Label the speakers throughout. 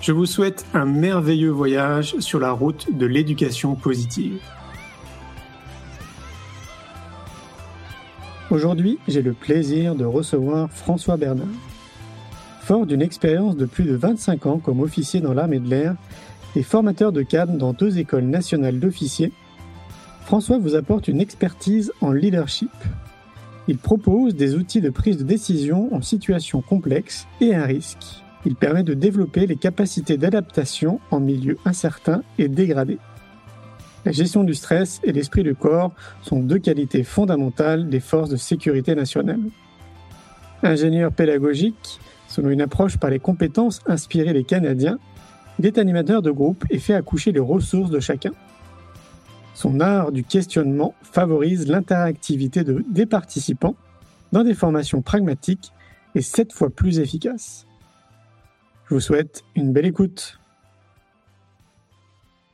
Speaker 1: Je vous souhaite un merveilleux voyage sur la route de l'éducation positive. Aujourd'hui, j'ai le plaisir de recevoir François Bernard. Fort d'une expérience de plus de 25 ans comme officier dans l'armée de l'air et formateur de cadres dans deux écoles nationales d'officiers, François vous apporte une expertise en leadership. Il propose des outils de prise de décision en situations complexes et à risque. Il permet de développer les capacités d'adaptation en milieu incertain et dégradé. La gestion du stress et l'esprit du corps sont deux qualités fondamentales des forces de sécurité nationale. Ingénieur pédagogique, selon une approche par les compétences inspirées des Canadiens, il est animateur de groupe et fait accoucher les ressources de chacun. Son art du questionnement favorise l'interactivité de, des participants dans des formations pragmatiques et sept fois plus efficaces. Je vous souhaite une belle écoute.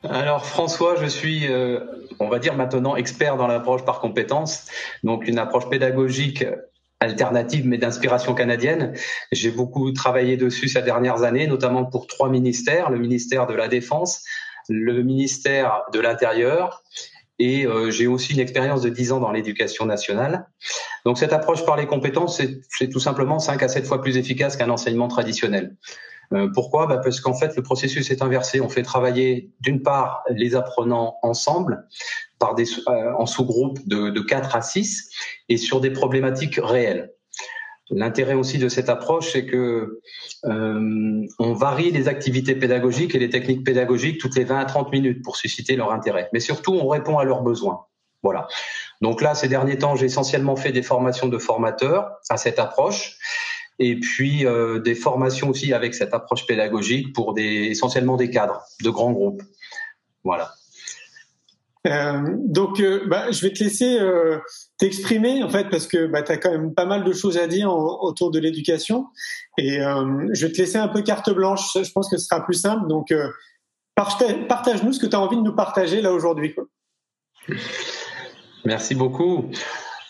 Speaker 2: Alors François, je suis, euh, on va dire maintenant, expert dans l'approche par compétences, donc une approche pédagogique alternative mais d'inspiration canadienne. J'ai beaucoup travaillé dessus ces dernières années, notamment pour trois ministères, le ministère de la Défense, le ministère de l'Intérieur et euh, j'ai aussi une expérience de 10 ans dans l'éducation nationale. Donc cette approche par les compétences, c'est tout simplement 5 à 7 fois plus efficace qu'un enseignement traditionnel. Euh, pourquoi? Bah Parce qu'en fait, le processus est inversé. On fait travailler d'une part les apprenants ensemble, par des, euh, en sous-groupe de, de 4 à 6, et sur des problématiques réelles. L'intérêt aussi de cette approche, c'est que euh, on varie les activités pédagogiques et les techniques pédagogiques toutes les 20 à 30 minutes pour susciter leur intérêt. Mais surtout, on répond à leurs besoins. Voilà. Donc là, ces derniers temps, j'ai essentiellement fait des formations de formateurs à cette approche et puis euh, des formations aussi avec cette approche pédagogique pour des, essentiellement des cadres de grands groupes. Voilà.
Speaker 1: Euh, donc, euh, bah, je vais te laisser euh, t'exprimer en fait parce que bah, tu as quand même pas mal de choses à dire autour de l'éducation et je vais te laisser un peu carte blanche. Je pense que ce sera plus simple. Donc, partage-nous ce que tu as envie de nous partager là aujourd'hui.
Speaker 2: Merci beaucoup.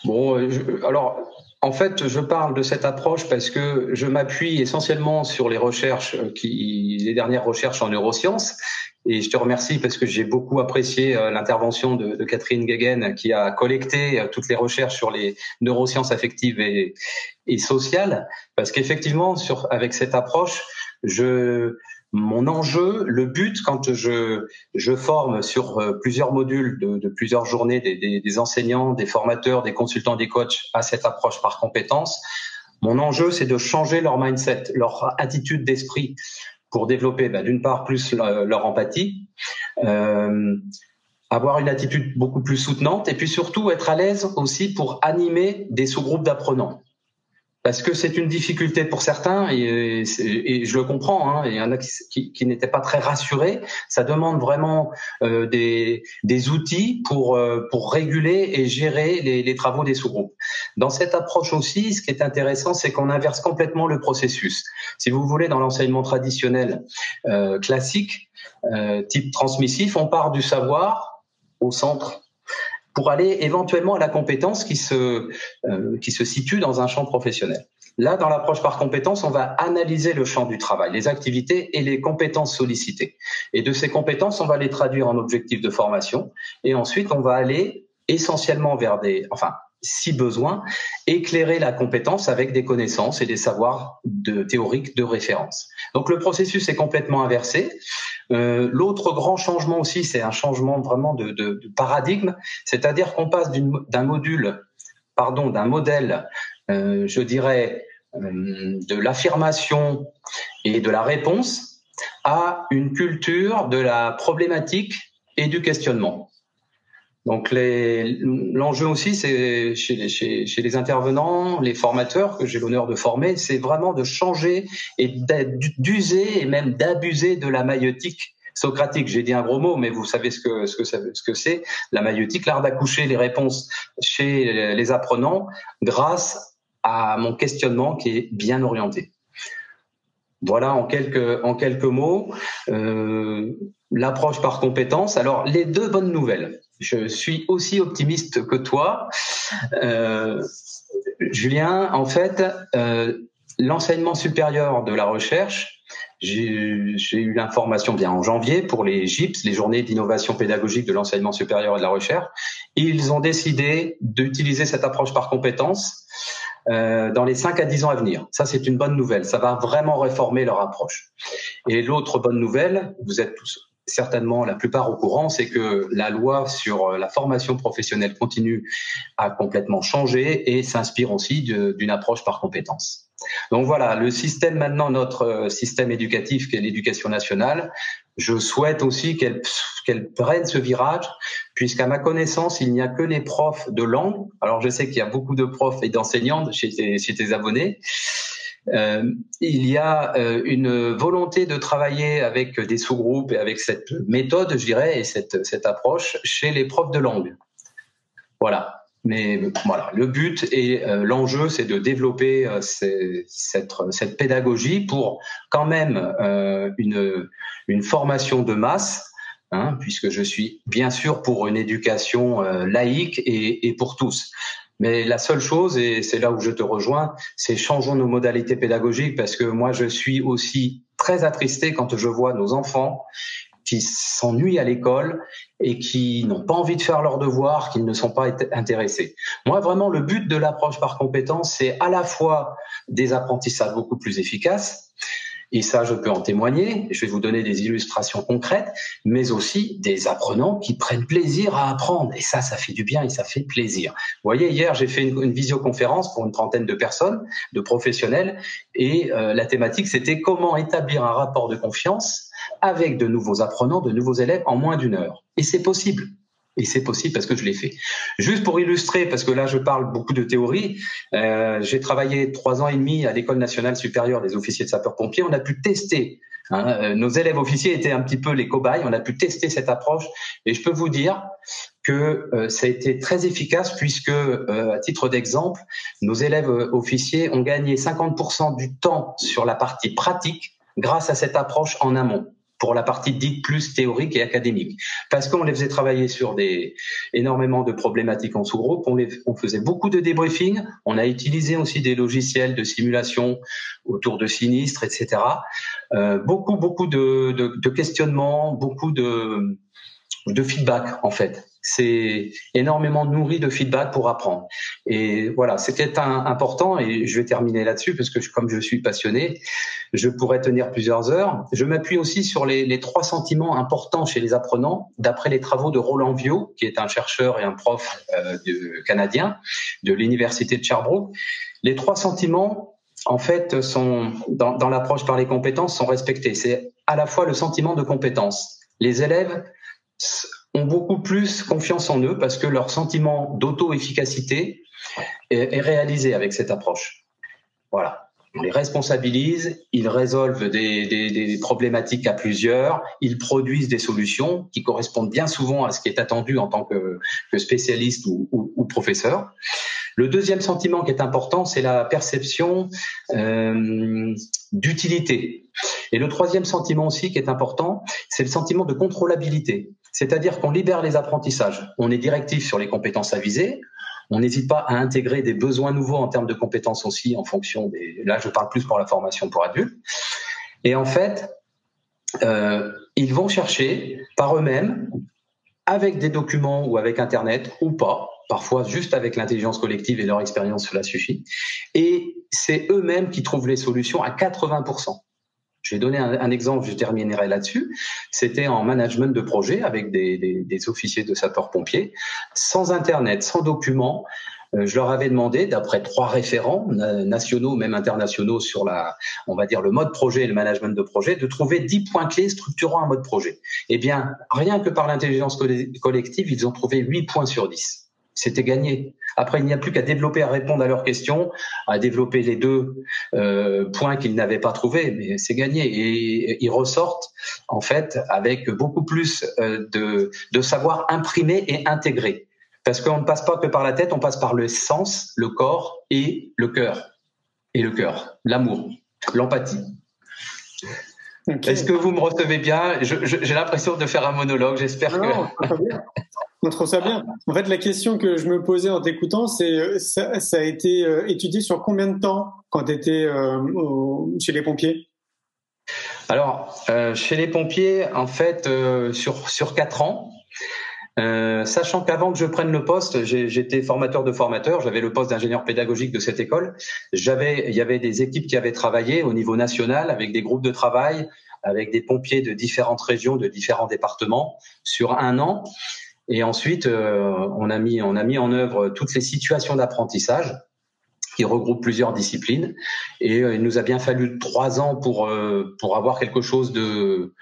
Speaker 2: Bon, je, alors en fait, je parle de cette approche parce que je m'appuie essentiellement sur les recherches qui, les dernières recherches en neurosciences. Et je te remercie parce que j'ai beaucoup apprécié euh, l'intervention de, Catherine Guéguen qui a collecté euh, toutes les recherches sur les neurosciences affectives et, et sociales. Parce qu'effectivement, avec cette approche, je, mon enjeu, le but quand je, je forme sur euh, plusieurs modules de, plusieurs journées des, enseignants, des formateurs, des consultants, des coachs à cette approche par compétence, mon enjeu c'est de changer leur mindset, leur attitude d'esprit pour développer bah, d'une part plus leur, empathie, euh, avoir une attitude beaucoup plus soutenante et puis surtout être à l'aise aussi pour animer des sous-groupes d'apprenants parce que c'est une difficulté pour certains et, je le comprends. Hein, il y en a qui n'étaient pas très rassurés. Ça demande vraiment euh, des, des, outils pour euh, pour réguler et gérer les, les travaux des sous-groupes. Dans cette approche aussi, ce qui est intéressant, c'est qu'on inverse complètement le processus. Si vous voulez, dans l'enseignement traditionnel euh, classique, euh, type transmissif, on part du savoir au centre pour aller éventuellement à la compétence qui se, euh, qui se situe dans un champ professionnel. Là, dans l'approche par compétence, on va analyser le champ du travail, les activités et les compétences sollicitées. Et de ces compétences, on va les traduire en objectifs de formation. Et ensuite, on va aller essentiellement vers des, enfin, si besoin, éclairer la compétence avec des connaissances et des savoirs de, théoriques de référence. Donc le processus est complètement inversé. Euh, L'autre grand changement aussi, c'est un changement vraiment de, paradigme, c'est-à-dire qu'on passe d'un module, pardon, d'un modèle, euh, je dirais, euh, de l'affirmation et de la réponse à une culture de la problématique et du questionnement. Donc l'enjeu aussi, c'est chez, chez, chez, les intervenants, les formateurs que j'ai l'honneur de former, c'est vraiment de changer et d'user et même d'abuser de la maïotique socratique. J'ai dit un gros mot, mais vous savez ce que ce que ce que c'est la maïotique, l'art d'accoucher les réponses chez les apprenants grâce à mon questionnement qui est bien orienté. Voilà en quelques en quelques mots euh, l'approche par compétence. Alors les deux bonnes nouvelles je suis aussi optimiste que toi. Euh, Julien, en fait, euh, l'enseignement supérieur de la recherche, j'ai eu l'information bien en janvier pour les GIPS, les journées d'innovation pédagogique de l'enseignement supérieur et de la recherche. Ils ont décidé d'utiliser cette approche par compétence euh, dans les 5 à 10 ans à venir. Ça, c'est une bonne nouvelle. Ça va vraiment réformer leur approche. Et l'autre bonne nouvelle, vous êtes tous certainement la plupart au courant, c'est que la loi sur la formation professionnelle continue a complètement changé et s'inspire aussi d'une approche par compétence. Donc voilà, le système maintenant, notre système éducatif qui est l'éducation nationale, je souhaite aussi qu'elle prenne ce virage, puisqu'à ma connaissance, il n'y a que les profs de langue. Alors je sais qu'il y a beaucoup de profs et d'enseignantes chez tes abonnés, euh, il y a euh, une volonté de travailler avec des sous-groupes et avec cette méthode, je dirais, et cette, cette approche chez les profs de langue. Voilà. Mais voilà, le but et euh, l'enjeu, c'est de développer cette, cette, pédagogie pour quand même une, une formation de masse, hein, puisque je suis bien sûr pour une éducation laïque et, et pour tous. Mais la seule chose, et c'est là où je te rejoins, c'est changeons nos modalités pédagogiques parce que moi, je suis aussi très attristé quand je vois nos enfants qui s'ennuient à l'école et qui n'ont pas envie de faire leurs devoirs, qui ne sont pas intéressés. Moi, vraiment, le but de l'approche par compétence, c'est à la fois des apprentissages beaucoup plus efficaces, et ça, je peux en témoigner. Je vais vous donner des illustrations concrètes, mais aussi des apprenants qui prennent plaisir à apprendre. Et ça, ça fait du bien et ça fait plaisir. Vous voyez, hier, j'ai fait une, visioconférence pour une trentaine de personnes, de professionnels, et euh, la thématique, c'était comment établir un rapport de confiance avec de nouveaux apprenants, de nouveaux élèves en moins d'une heure. Et c'est possible. Et c'est possible parce que je l'ai fait. Juste pour illustrer, parce que là je parle beaucoup de théorie, euh, j'ai travaillé trois ans et demi à l'école nationale supérieure des officiers de sapeurs-pompiers. On a pu tester. Hein, euh, nos élèves officiers étaient un petit peu les cobayes. On a pu tester cette approche et je peux vous dire que euh, ça a été très efficace puisque, euh, à titre d'exemple, nos élèves officiers ont gagné 50% du temps sur la partie pratique grâce à cette approche en amont pour la partie dite plus théorique et académique. Parce qu'on les faisait travailler sur des énormément de problématiques en sous-groupe, on, on faisait beaucoup de débriefing, on a utilisé aussi des logiciels de simulation autour de sinistres, etc. Euh, beaucoup, beaucoup de, de, de questionnements, beaucoup de, de feedback en fait c'est énormément nourri de feedback pour apprendre. Et voilà, c'était important et je vais terminer là-dessus parce que comme je suis passionné, je pourrais tenir plusieurs heures. Je m'appuie aussi sur les, trois sentiments importants chez les apprenants, d'après les travaux de Roland Viau, qui est un chercheur et un prof euh, de, canadien de l'université de Sherbrooke. Les trois sentiments en fait, sont dans, dans l'approche par les compétences sont respectés. C'est à la fois le sentiment de compétence. Les élèves ont beaucoup plus confiance en eux parce que leur sentiment d'auto-efficacité est, réalisé avec cette approche. Voilà. On les responsabilise, ils résolvent des, problématiques à plusieurs, ils produisent des solutions qui correspondent bien souvent à ce qui est attendu en tant que, spécialiste ou, professeur. Le deuxième sentiment qui est important, c'est la perception euh, d'utilité. Et le troisième sentiment aussi qui est important, c'est le sentiment de contrôlabilité. C'est-à-dire qu'on libère les apprentissages. On est directif sur les compétences à viser. On n'hésite pas à intégrer des besoins nouveaux en termes de compétences aussi en fonction des. Là, je parle plus pour la formation pour adultes. Et en fait, euh, ils vont chercher par eux-mêmes, avec des documents ou avec Internet ou pas, parfois juste avec l'intelligence collective et leur expérience, cela suffit. Et c'est eux-mêmes qui trouvent les solutions à 80%. Je vais donner un, exemple, je terminerai là-dessus. C'était en management de projet avec des, des, des officiers de sapeurs-pompiers, sans Internet, sans documents. Euh, je leur avais demandé, d'après trois référents nationaux, même internationaux, sur la, on va dire le mode projet et le management de projet, de trouver dix points clés structurant un mode projet. Eh bien, rien que par l'intelligence collective, ils ont trouvé huit points sur dix c'était gagné. Après, il n'y a plus qu'à développer, à répondre à leurs questions, à développer les deux euh, points qu'ils n'avaient pas trouvés, mais c'est gagné. Et ils ressortent, en fait, avec beaucoup plus euh, de, de savoir imprimer et intégrer. Parce qu'on ne passe pas que par la tête, on passe par le sens, le corps et le cœur. Et le cœur, l'amour, l'empathie. Est-ce que vous me recevez bien? J'ai l'impression de faire un monologue, j'espère que...
Speaker 1: On trouve ça bien. En fait, la question que je me posais en t'écoutant, c'est ça, a été euh, étudié sur combien de temps quand tu étais euh, chez les pompiers?
Speaker 2: Alors, euh, chez les pompiers, en fait, sur sur quatre ans. sachant qu'avant que je prenne le poste, j'étais formateur de formateurs, j'avais le poste d'ingénieur pédagogique de cette école. J'avais, il y avait des équipes qui avaient travaillé au niveau national avec des groupes de travail, avec des pompiers de différentes régions, de différents départements sur un an. Et ensuite, euh, on a mis on a mis en œuvre toutes les situations d'apprentissage qui regroupent plusieurs disciplines. Et euh, il nous a bien fallu trois ans pour euh, pour avoir quelque chose de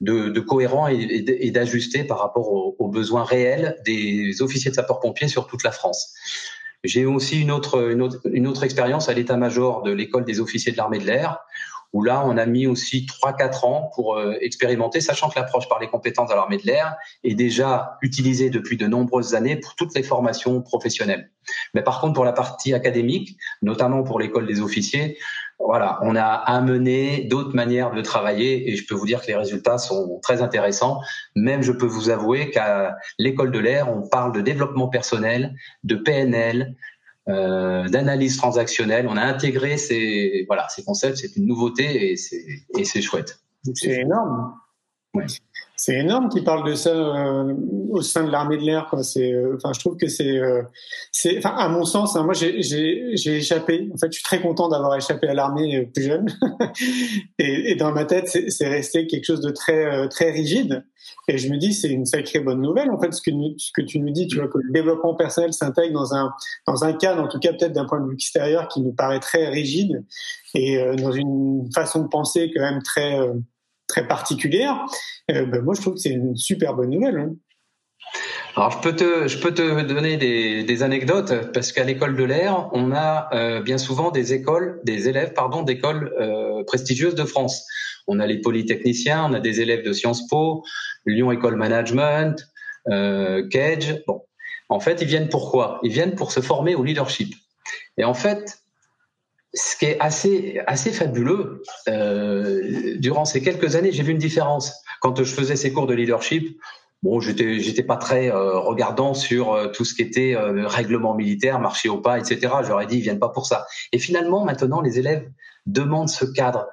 Speaker 2: de, de cohérent et, et d'ajusté par rapport aux, aux, besoins réels des officiers de sapeurs-pompiers sur toute la France. J'ai aussi une autre, une autre, une autre expérience à l'état-major de l'école des officiers de l'armée de l'air, où là, on a mis aussi 3-4 ans pour euh, expérimenter, sachant que l'approche par les compétences de l'armée de l'air est déjà utilisée depuis de nombreuses années pour toutes les formations professionnelles. Mais par contre, pour la partie académique, notamment pour l'école des officiers, voilà, on a amené d'autres manières de travailler et je peux vous dire que les résultats sont très intéressants. Même, je peux vous avouer qu'à l'école de l'air, on parle de développement personnel, de PNL, d'analyse transactionnelle. On a intégré ces voilà ces concepts, c'est une nouveauté et c'est et c'est chouette.
Speaker 1: C'est énorme. Ouais. C'est énorme qu'ils parlent de ça euh, au sein de l'armée de l'air. C'est, euh, enfin, je trouve que c'est, euh, c'est, enfin, à mon sens, hein, moi, j'ai, j'ai, j'ai échappé. En fait, je suis très content d'avoir échappé à l'armée plus jeune. et, et, dans ma tête, c'est, c'est resté quelque chose de très, très rigide. Et je me dis, c'est une sacrée bonne nouvelle. En fait, ce que, ce que tu nous dis, tu vois, que le développement personnel s'intègre dans un, dans un cadre, en tout cas peut-être d'un point de vue extérieur, qui nous paraît très rigide et dans une façon de penser quand même très très particulière, euh, ben moi je trouve que c'est une super bonne nouvelle. Hein.
Speaker 2: Alors je peux te, je peux te donner des, anecdotes parce qu'à l'école de l'air, on a euh, bien souvent des écoles, des élèves pardon, d'écoles euh, prestigieuses de France. On a les polytechniciens, on a des élèves de Sciences Po, Lyon École Management, euh, Cage. Bon, en fait, ils viennent pourquoi Ils viennent pour se former au leadership. Et en fait, ce qui est assez assez fabuleux euh, durant ces quelques années, j'ai vu une différence quand je faisais ces cours de leadership. Bon, j'étais pas très euh, regardant sur euh, tout ce qui était euh, règlement militaire, marché au pas, etc. J'aurais dit ils viennent pas pour ça. Et finalement, maintenant, les élèves demandent ce cadre.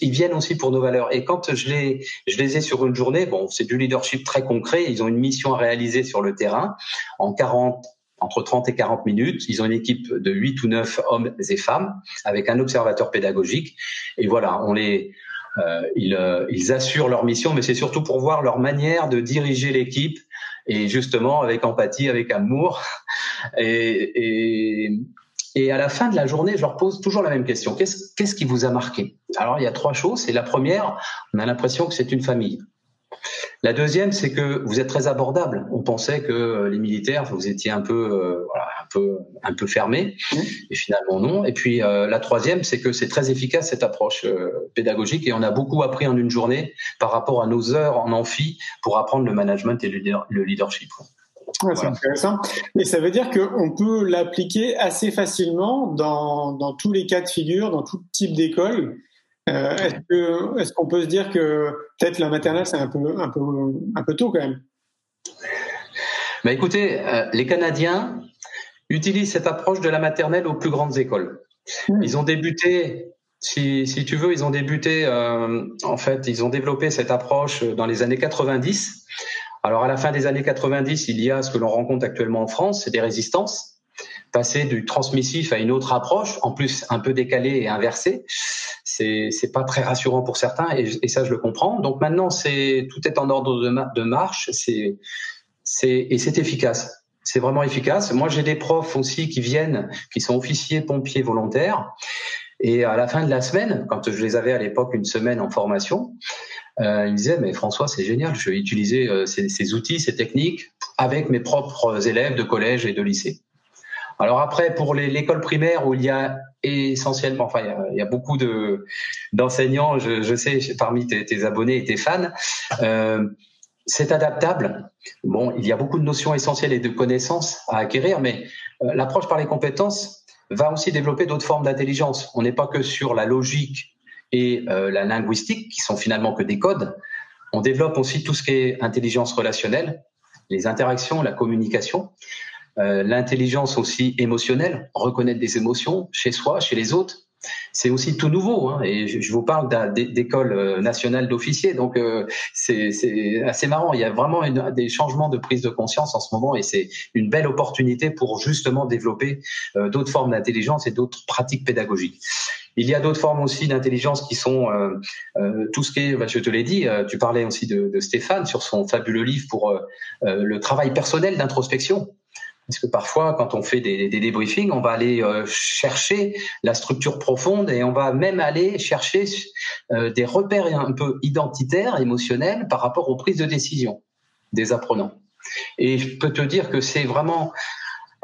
Speaker 2: ils viennent aussi pour nos valeurs. Et quand je les je les ai sur une journée, bon, c'est du leadership très concret. Ils ont une mission à réaliser sur le terrain en 40 entre 30 et 40 minutes. Ils ont une équipe de 8 ou 9 hommes et femmes avec un observateur pédagogique. Et voilà, on les, euh, ils, euh, ils, assurent leur mission, mais c'est surtout pour voir leur manière de diriger l'équipe et justement avec empathie, avec amour. Et, à la fin de la journée, je leur pose toujours la même question. Qu'est-ce, qu'est-ce qui vous a marqué? Alors il y a trois choses. Et la première, on a l'impression que c'est une famille. La deuxième, c'est que vous êtes très abordable. On pensait que euh, les militaires, vous étiez un peu, euh, voilà, un peu, un peu fermé, mmh. et finalement non. Et puis euh, la troisième, c'est que c'est très efficace cette approche pédagogique, et on a beaucoup appris en une journée par rapport à nos heures en amphi pour apprendre le management et le leadership.
Speaker 1: C'est intéressant. Et ça veut dire qu'on peut l'appliquer assez facilement dans, dans tous les cas de figure, dans tout type d'école. Euh, est-ce qu'on peut se dire que peut-être la maternelle c'est un peu, un, peu, un peu tôt quand même?
Speaker 2: Bah Écoutez, euh, les Canadiens utilisent cette approche de la maternelle aux plus grandes écoles. Hmm. Ils ont débuté, si, si, tu veux, ils ont débuté, euh, en fait, ils ont développé cette approche dans les années 90. Alors à la fin des années 90, il y a ce que l'on rencontre actuellement en France, c'est des résistances passer du transmissif à une autre approche, en plus un peu décalée et inversée. c'est c'est pas très rassurant pour certains et, ça je le comprends. Donc maintenant tout est en ordre de, marche, c'est c'est et c'est efficace. C'est vraiment efficace. Moi j'ai des profs aussi qui viennent, qui sont officiers pompiers volontaires et à la fin de la semaine, quand je les avais à l'époque une semaine en formation, euh, ils me disaient mais François c'est génial, je vais utiliser euh, ces outils, ces techniques avec mes propres élèves de collège et de lycée. Alors après, pour l'école primaire où il y a essentiellement, enfin, il y a, beaucoup de d'enseignants, je, sais, parmi tes, tes, abonnés et tes fans, euh, c'est adaptable. Bon, il y a beaucoup de notions essentielles et de connaissances à acquérir, mais euh, l'approche par les compétences va aussi développer d'autres formes d'intelligence. On n'est pas que sur la logique et euh, la linguistique, qui sont finalement que des codes. On développe aussi tout ce qui est intelligence relationnelle, les interactions, la communication. Euh, l'intelligence aussi émotionnelle, reconnaître des émotions chez soi, chez les autres. C'est aussi tout nouveau, hein, et je, vous parle d'école euh, nationale d'officiers, donc euh, c'est assez marrant. Il y a vraiment une, des changements de prise de conscience en ce moment, et c'est une belle opportunité pour justement développer euh, d'autres formes d'intelligence et d'autres pratiques pédagogiques. Il y a d'autres formes aussi d'intelligence qui sont euh, euh, tout ce qui est, bah, je te l'ai dit, tu parlais aussi de, de, Stéphane sur son fabuleux livre pour le travail personnel d'introspection. Parce que parfois, quand on fait des, des débriefings, on va aller euh, chercher la structure profonde et on va même aller chercher euh, des repères un peu identitaires, émotionnels par rapport aux prises de décision des apprenants. Et je peux te dire que c'est vraiment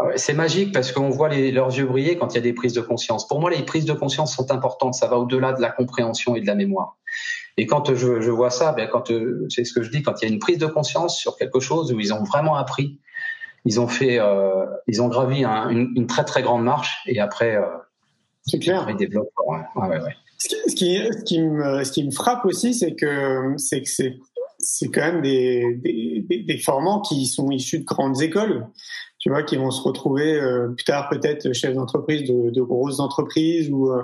Speaker 2: euh, c'est magique parce qu'on voit les, leurs yeux briller quand il y a des prises de conscience. Pour moi, les prises de conscience sont importantes. Ça va au-delà de la compréhension et de la mémoire. Et quand je, je vois ça, ben quand c'est ce que je dis, quand il y a une prise de conscience sur quelque chose où ils ont vraiment appris, ils ont fait, euh, ils ont gravi un, une, une, très très grande marche et après, euh,
Speaker 1: c'est clair.
Speaker 2: Ils développent. Ouais, ouais, ouais.
Speaker 1: Ce, qui, ce, qui, ce, qui me, ce qui me frappe aussi, c'est que c'est quand même des, des, des, des formants qui sont issus de grandes écoles tu vois, qui vont se retrouver euh, plus tard peut-être chefs d'entreprise de, de, grosses entreprises ou euh,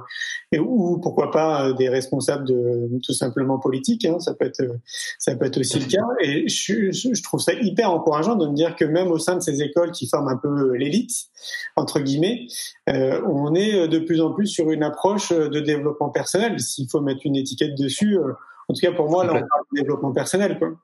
Speaker 1: ou pourquoi pas euh, des responsables de tout simplement politiques. Hein, ça peut être ça peut être aussi le cas. Et je, je, trouve ça hyper encourageant de me dire que même au sein de ces écoles qui forment un peu l'élite entre guillemets, euh, on est de plus en plus sur une approche de développement personnel. S'il faut mettre une étiquette dessus, en tout cas pour moi, là on parle de développement personnel. Quoi.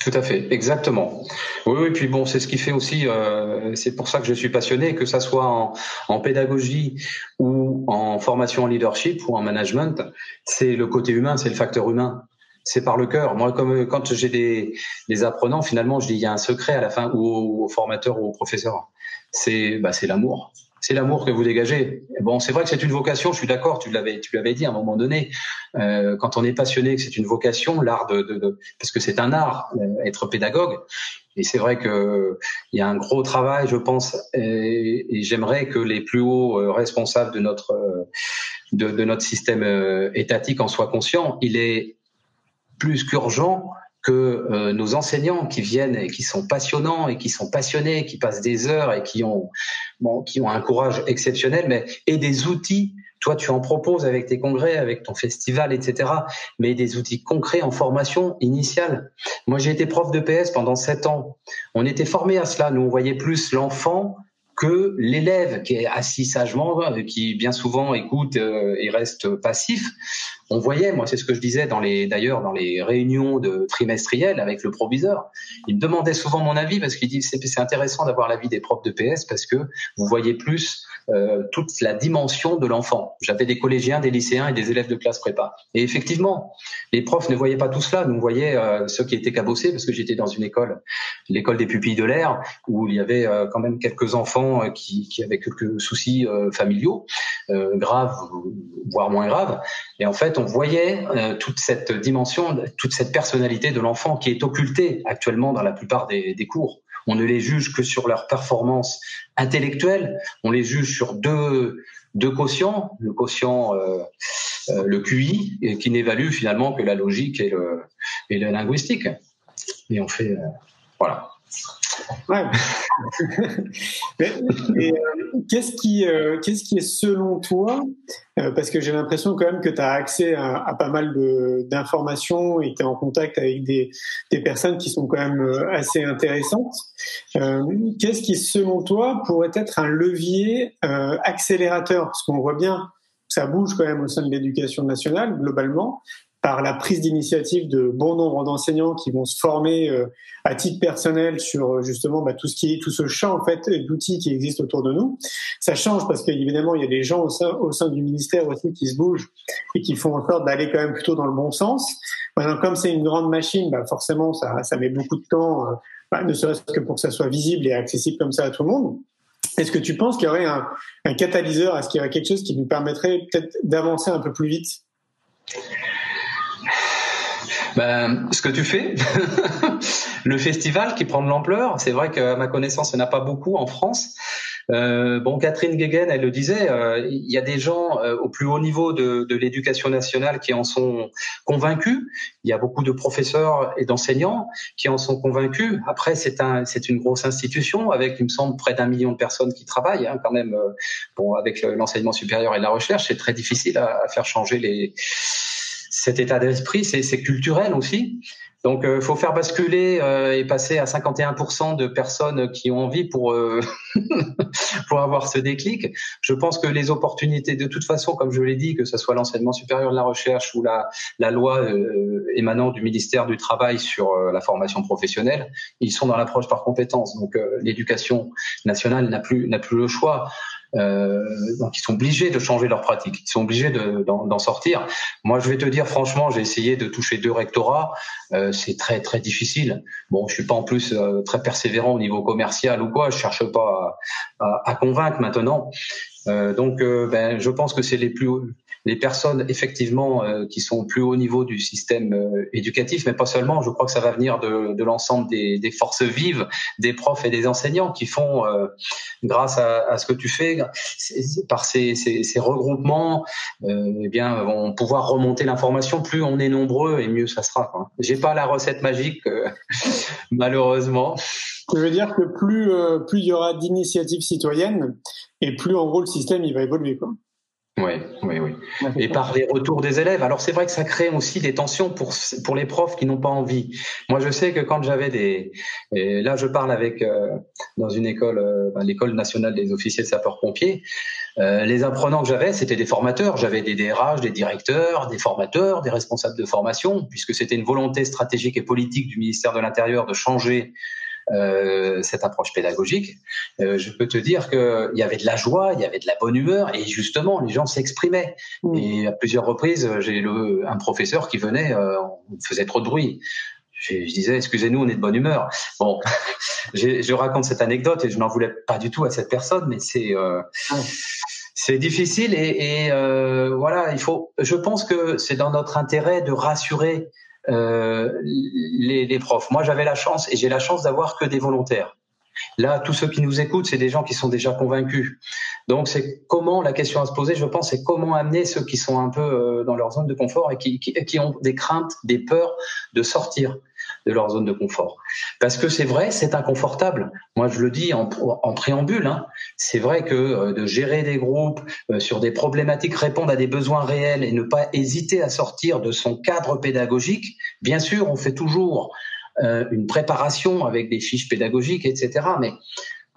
Speaker 2: Tout à fait, exactement. Oui, oui, puis bon, c'est ce qui fait aussi, euh, c'est pour ça que je suis passionné, que ça soit en, pédagogie ou en formation en leadership ou en management, c'est le côté humain, c'est le facteur humain. C'est par le cœur. Moi, comme quand j'ai des, des, apprenants, finalement, je dis il y a un secret à la fin, ou au, formateur ou au professeur. C'est bah, c'est l'amour c'est l'amour que vous dégagez. Bon, c'est vrai que c'est une vocation, je suis d'accord, tu l'avais, tu l'avais dit à un moment donné. Euh, quand on est passionné, que c'est une vocation, l'art de, parce que c'est un art, euh, être pédagogue. Et c'est vrai que il y a un gros travail, je pense, et, j'aimerais que les plus hauts euh, responsables de notre de, de notre système euh, étatique en soient conscients. Il est plus qu'urgent que euh, nos enseignants qui viennent et qui sont passionnants et qui sont passionnés, qui passent des heures et qui ont bon, qui ont un courage exceptionnel, mais et des outils. Toi, tu en proposes avec tes congrès, avec ton festival, etc. Mais des outils concrets en formation initiale. Moi, j'ai été prof de PS pendant sept ans. On était formés à cela. Nous, on voyait plus l'enfant que l'élève qui est assis sagement, qui bien souvent écoute euh, et reste passif, on voyait, moi c'est ce que je disais dans les, d'ailleurs dans les réunions de trimestrielles avec le proviseur, il demandait souvent mon avis parce qu'il dit c'est, intéressant d'avoir l'avis des profs de PS parce que vous voyez plus euh, toute la dimension de l'enfant. J'avais des collégiens, des lycéens et des élèves de classe prépa. Et effectivement, les profs ne voyaient pas tout cela. Nous voyaient euh, ceux qui étaient cabossés parce que j'étais dans une école, l'école des pupilles de l'air, où il y avait euh, quand même quelques enfants qui, qui avaient quelques soucis familiaux, graves, voire moins graves. Et en fait, on voyait toute cette dimension, toute cette personnalité de l'enfant qui est occultée actuellement dans la plupart des, cours. On ne les juge que sur leur performance intellectuelle. On les juge sur deux, deux quotients, le quotient, euh, euh, le QI, qui n'évalue finalement que la logique et le, et le linguistique. Et on fait, euh, voilà.
Speaker 1: Euh, qu'est-ce qui, euh, qu'est-ce qui est selon toi, euh, parce que j'ai l'impression quand même que tu as accès à, pas mal d'informations et tu es en contact avec des, des, personnes qui sont quand même assez intéressantes. Qu'est-ce qui, selon toi, pourrait être un levier accélérateur? Parce qu'on voit bien ça bouge quand même au sein de l'éducation nationale globalement par la prise d'initiative de bon nombre d'enseignants qui vont se former euh, à titre personnel sur euh, justement bah, tout ce qui est tout ce champ en fait d'outils qui existent autour de nous. Ça change parce qu'évidemment il y a des gens au sein, du ministère aussi qui se bougent et qui font en sorte d'aller quand même plutôt dans le bon sens. Maintenant, comme c'est une grande machine, bah, forcément ça, met beaucoup de temps, euh, bah, ne serait-ce que pour que ça soit visible et accessible comme ça à tout le monde. Est-ce que tu penses qu'il y aurait un catalyseur? Est-ce qu'il y aurait quelque chose qui nous permettrait peut-être d'avancer un peu plus vite?
Speaker 2: Ben, ce que tu fais, le festival qui prend de l'ampleur, c'est vrai qu'à ma connaissance, il n'y en a pas beaucoup en France. Euh, bon, Catherine Guéguen, elle le disait, euh, il y a des gens euh, au plus haut niveau de, de l'éducation nationale qui en sont convaincus. Il y a beaucoup de professeurs et d'enseignants qui en sont convaincus. Après, c'est un, c'est une grosse institution avec, il me semble, près d'un million de personnes qui travaillent. Hein, quand même, euh, bon, avec l'enseignement supérieur et la recherche, c'est très difficile à, à faire changer les cet état d'esprit, c'est culturel aussi. Donc, il euh, faut faire basculer euh, et passer à 51% de personnes qui ont envie pour euh, pour avoir ce déclic. Je pense que les opportunités, de toute façon, comme je l'ai dit, que ce soit l'enseignement supérieur de la recherche ou la la loi émanant du ministère du Travail sur la formation professionnelle, ils sont dans l'approche par compétence. Donc, l'éducation nationale n'a plus n'a plus le choix. Euh, donc ils sont obligés de changer leur pratique, ils sont obligés d'en sortir. Moi, je vais te dire franchement, j'ai essayé de toucher deux rectorats, euh, c'est très très difficile. Bon, je suis pas en plus euh, très persévérant au niveau commercial ou quoi, je cherche pas à, à, à convaincre maintenant. Euh, donc, ben, je pense que c'est les plus les personnes effectivement euh, qui sont au plus haut niveau du système euh, éducatif, mais pas seulement. Je crois que ça va venir de, de l'ensemble des, des, forces vives, des profs et des enseignants qui font, euh, grâce à, à, ce que tu fais, par ces, ces, ces regroupements, eh bien, vont pouvoir remonter l'information. Plus on est nombreux et mieux ça sera. J'ai pas la recette magique, malheureusement.
Speaker 1: Je veux dire que plus plus il y aura d'initiatives citoyennes et plus en gros le système il va évoluer quoi.
Speaker 2: Oui, oui, oui. Et par les retours des élèves. Alors c'est vrai que ça crée aussi des tensions pour pour les profs qui n'ont pas envie. Moi, je sais que quand j'avais des, et là, je parle avec euh, dans une école, euh, ben, l'école nationale des officiers de sapeurs-pompiers. Euh, les apprenants que j'avais, c'était des formateurs. J'avais des DRH, des directeurs, des formateurs, des responsables de formation, puisque c'était une volonté stratégique et politique du ministère de l'Intérieur de changer euh, cette approche pédagogique, euh, je peux te dire qu'il y avait de la joie, il y avait de la bonne humeur, et justement, les gens s'exprimaient. Mmh. Et à plusieurs reprises, j'ai un professeur qui venait, euh, on faisait trop de bruit. Je, je disais, excusez-nous, on est de bonne humeur. Bon, je raconte cette anecdote et je n'en voulais pas du tout à cette personne, mais c'est euh, c'est difficile et, et euh, voilà, il faut. Je pense que c'est dans notre intérêt de rassurer les, les, profs. Moi, j'avais la chance et j'ai la chance d'avoir que des volontaires. Là, tous ceux qui nous écoutent, c'est des gens qui sont déjà convaincus. Donc, c'est comment la question à se poser, je pense, c'est comment amener ceux qui sont un peu euh, dans leur zone de confort et qui, qui ont des craintes, des peurs de sortir de leur zone de confort. Parce que c'est vrai, c'est inconfortable. Moi, je le dis en, préambule. Hein, c'est vrai que euh, de gérer des groupes euh, sur des problématiques, répondre à des besoins réels et ne pas hésiter à sortir de son cadre pédagogique. Bien sûr, on fait toujours euh, une préparation avec des fiches pédagogiques, etc. Mais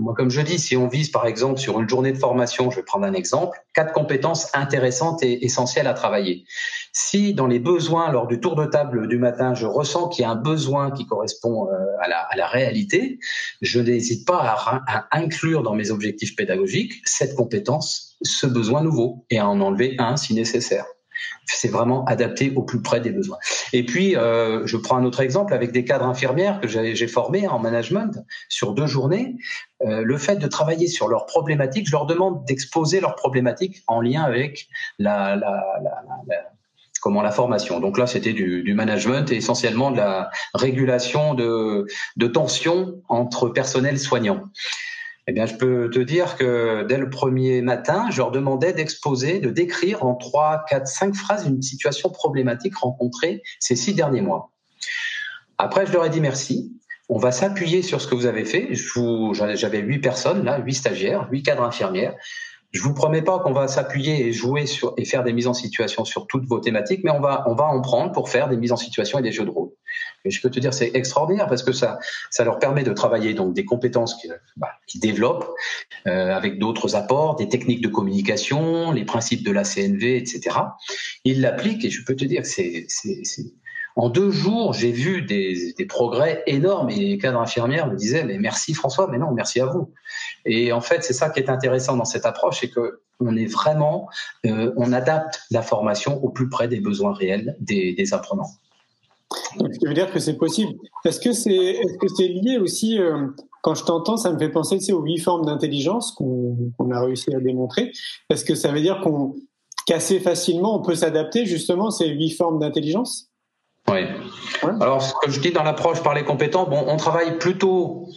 Speaker 2: moi, comme je dis, si on vise par exemple sur une journée de formation, je vais prendre un exemple, quatre compétences intéressantes et essentielles à travailler. Si dans les besoins lors du tour de table du matin, je ressens qu'il y a un besoin qui correspond euh, à, la, réalité, je n'hésite pas à, inclure dans mes objectifs pédagogiques cette compétence, ce besoin nouveau, et à en enlever un si nécessaire c'est vraiment adapté au plus près des besoins. Et puis, euh, je prends un autre exemple avec des cadres infirmières que j'ai formés en management sur deux journées. Euh, le fait de travailler sur leurs problématiques, je leur demande d'exposer leurs problématiques en lien avec la, comment la formation. Donc là, c'était du, du, management et essentiellement de la régulation de, de tensions entre personnel soignant. Eh je peux te dire que dès le premier matin, je leur demandais d'exposer, de décrire en trois, quatre, cinq phrases une situation problématique rencontrée ces six derniers mois. Après, je leur ai dit merci. On va s'appuyer sur ce que vous avez fait. J'avais huit personnes là, huit stagiaires, huit cadres infirmières. Je vous promets pas qu'on va s'appuyer et jouer sur et faire des mises en situation sur toutes vos thématiques, mais on va on va en prendre pour faire des mises en situation et des jeux de rôle. Et je peux te dire, c'est extraordinaire parce que ça, ça leur permet de travailler donc des compétences qui, bah, développent euh, avec d'autres apports, des techniques de communication, les principes de la CNV, etc. Ils l'appliquent et je peux te dire que c'est, en deux jours, j'ai vu des, progrès énormes et les cadres infirmières me disaient mais merci François, mais non, merci à vous. Et en fait, c'est ça qui est intéressant dans cette approche, c'est que on est vraiment, euh, on adapte la formation au plus près des besoins réels des, apprenants.
Speaker 1: Ce qui veut dire que c'est possible. Est-ce que c'est c'est lié aussi euh, quand je t'entends, ça me fait penser sais, aux huit formes d'intelligence qu'on a réussi à démontrer. Est-ce que ça veut dire qu'on qu'assez facilement on peut s'adapter justement à ces huit formes d'intelligence?
Speaker 2: Oui. Alors ce que je dis dans l'approche par les compétents, bon, on travaille plutôt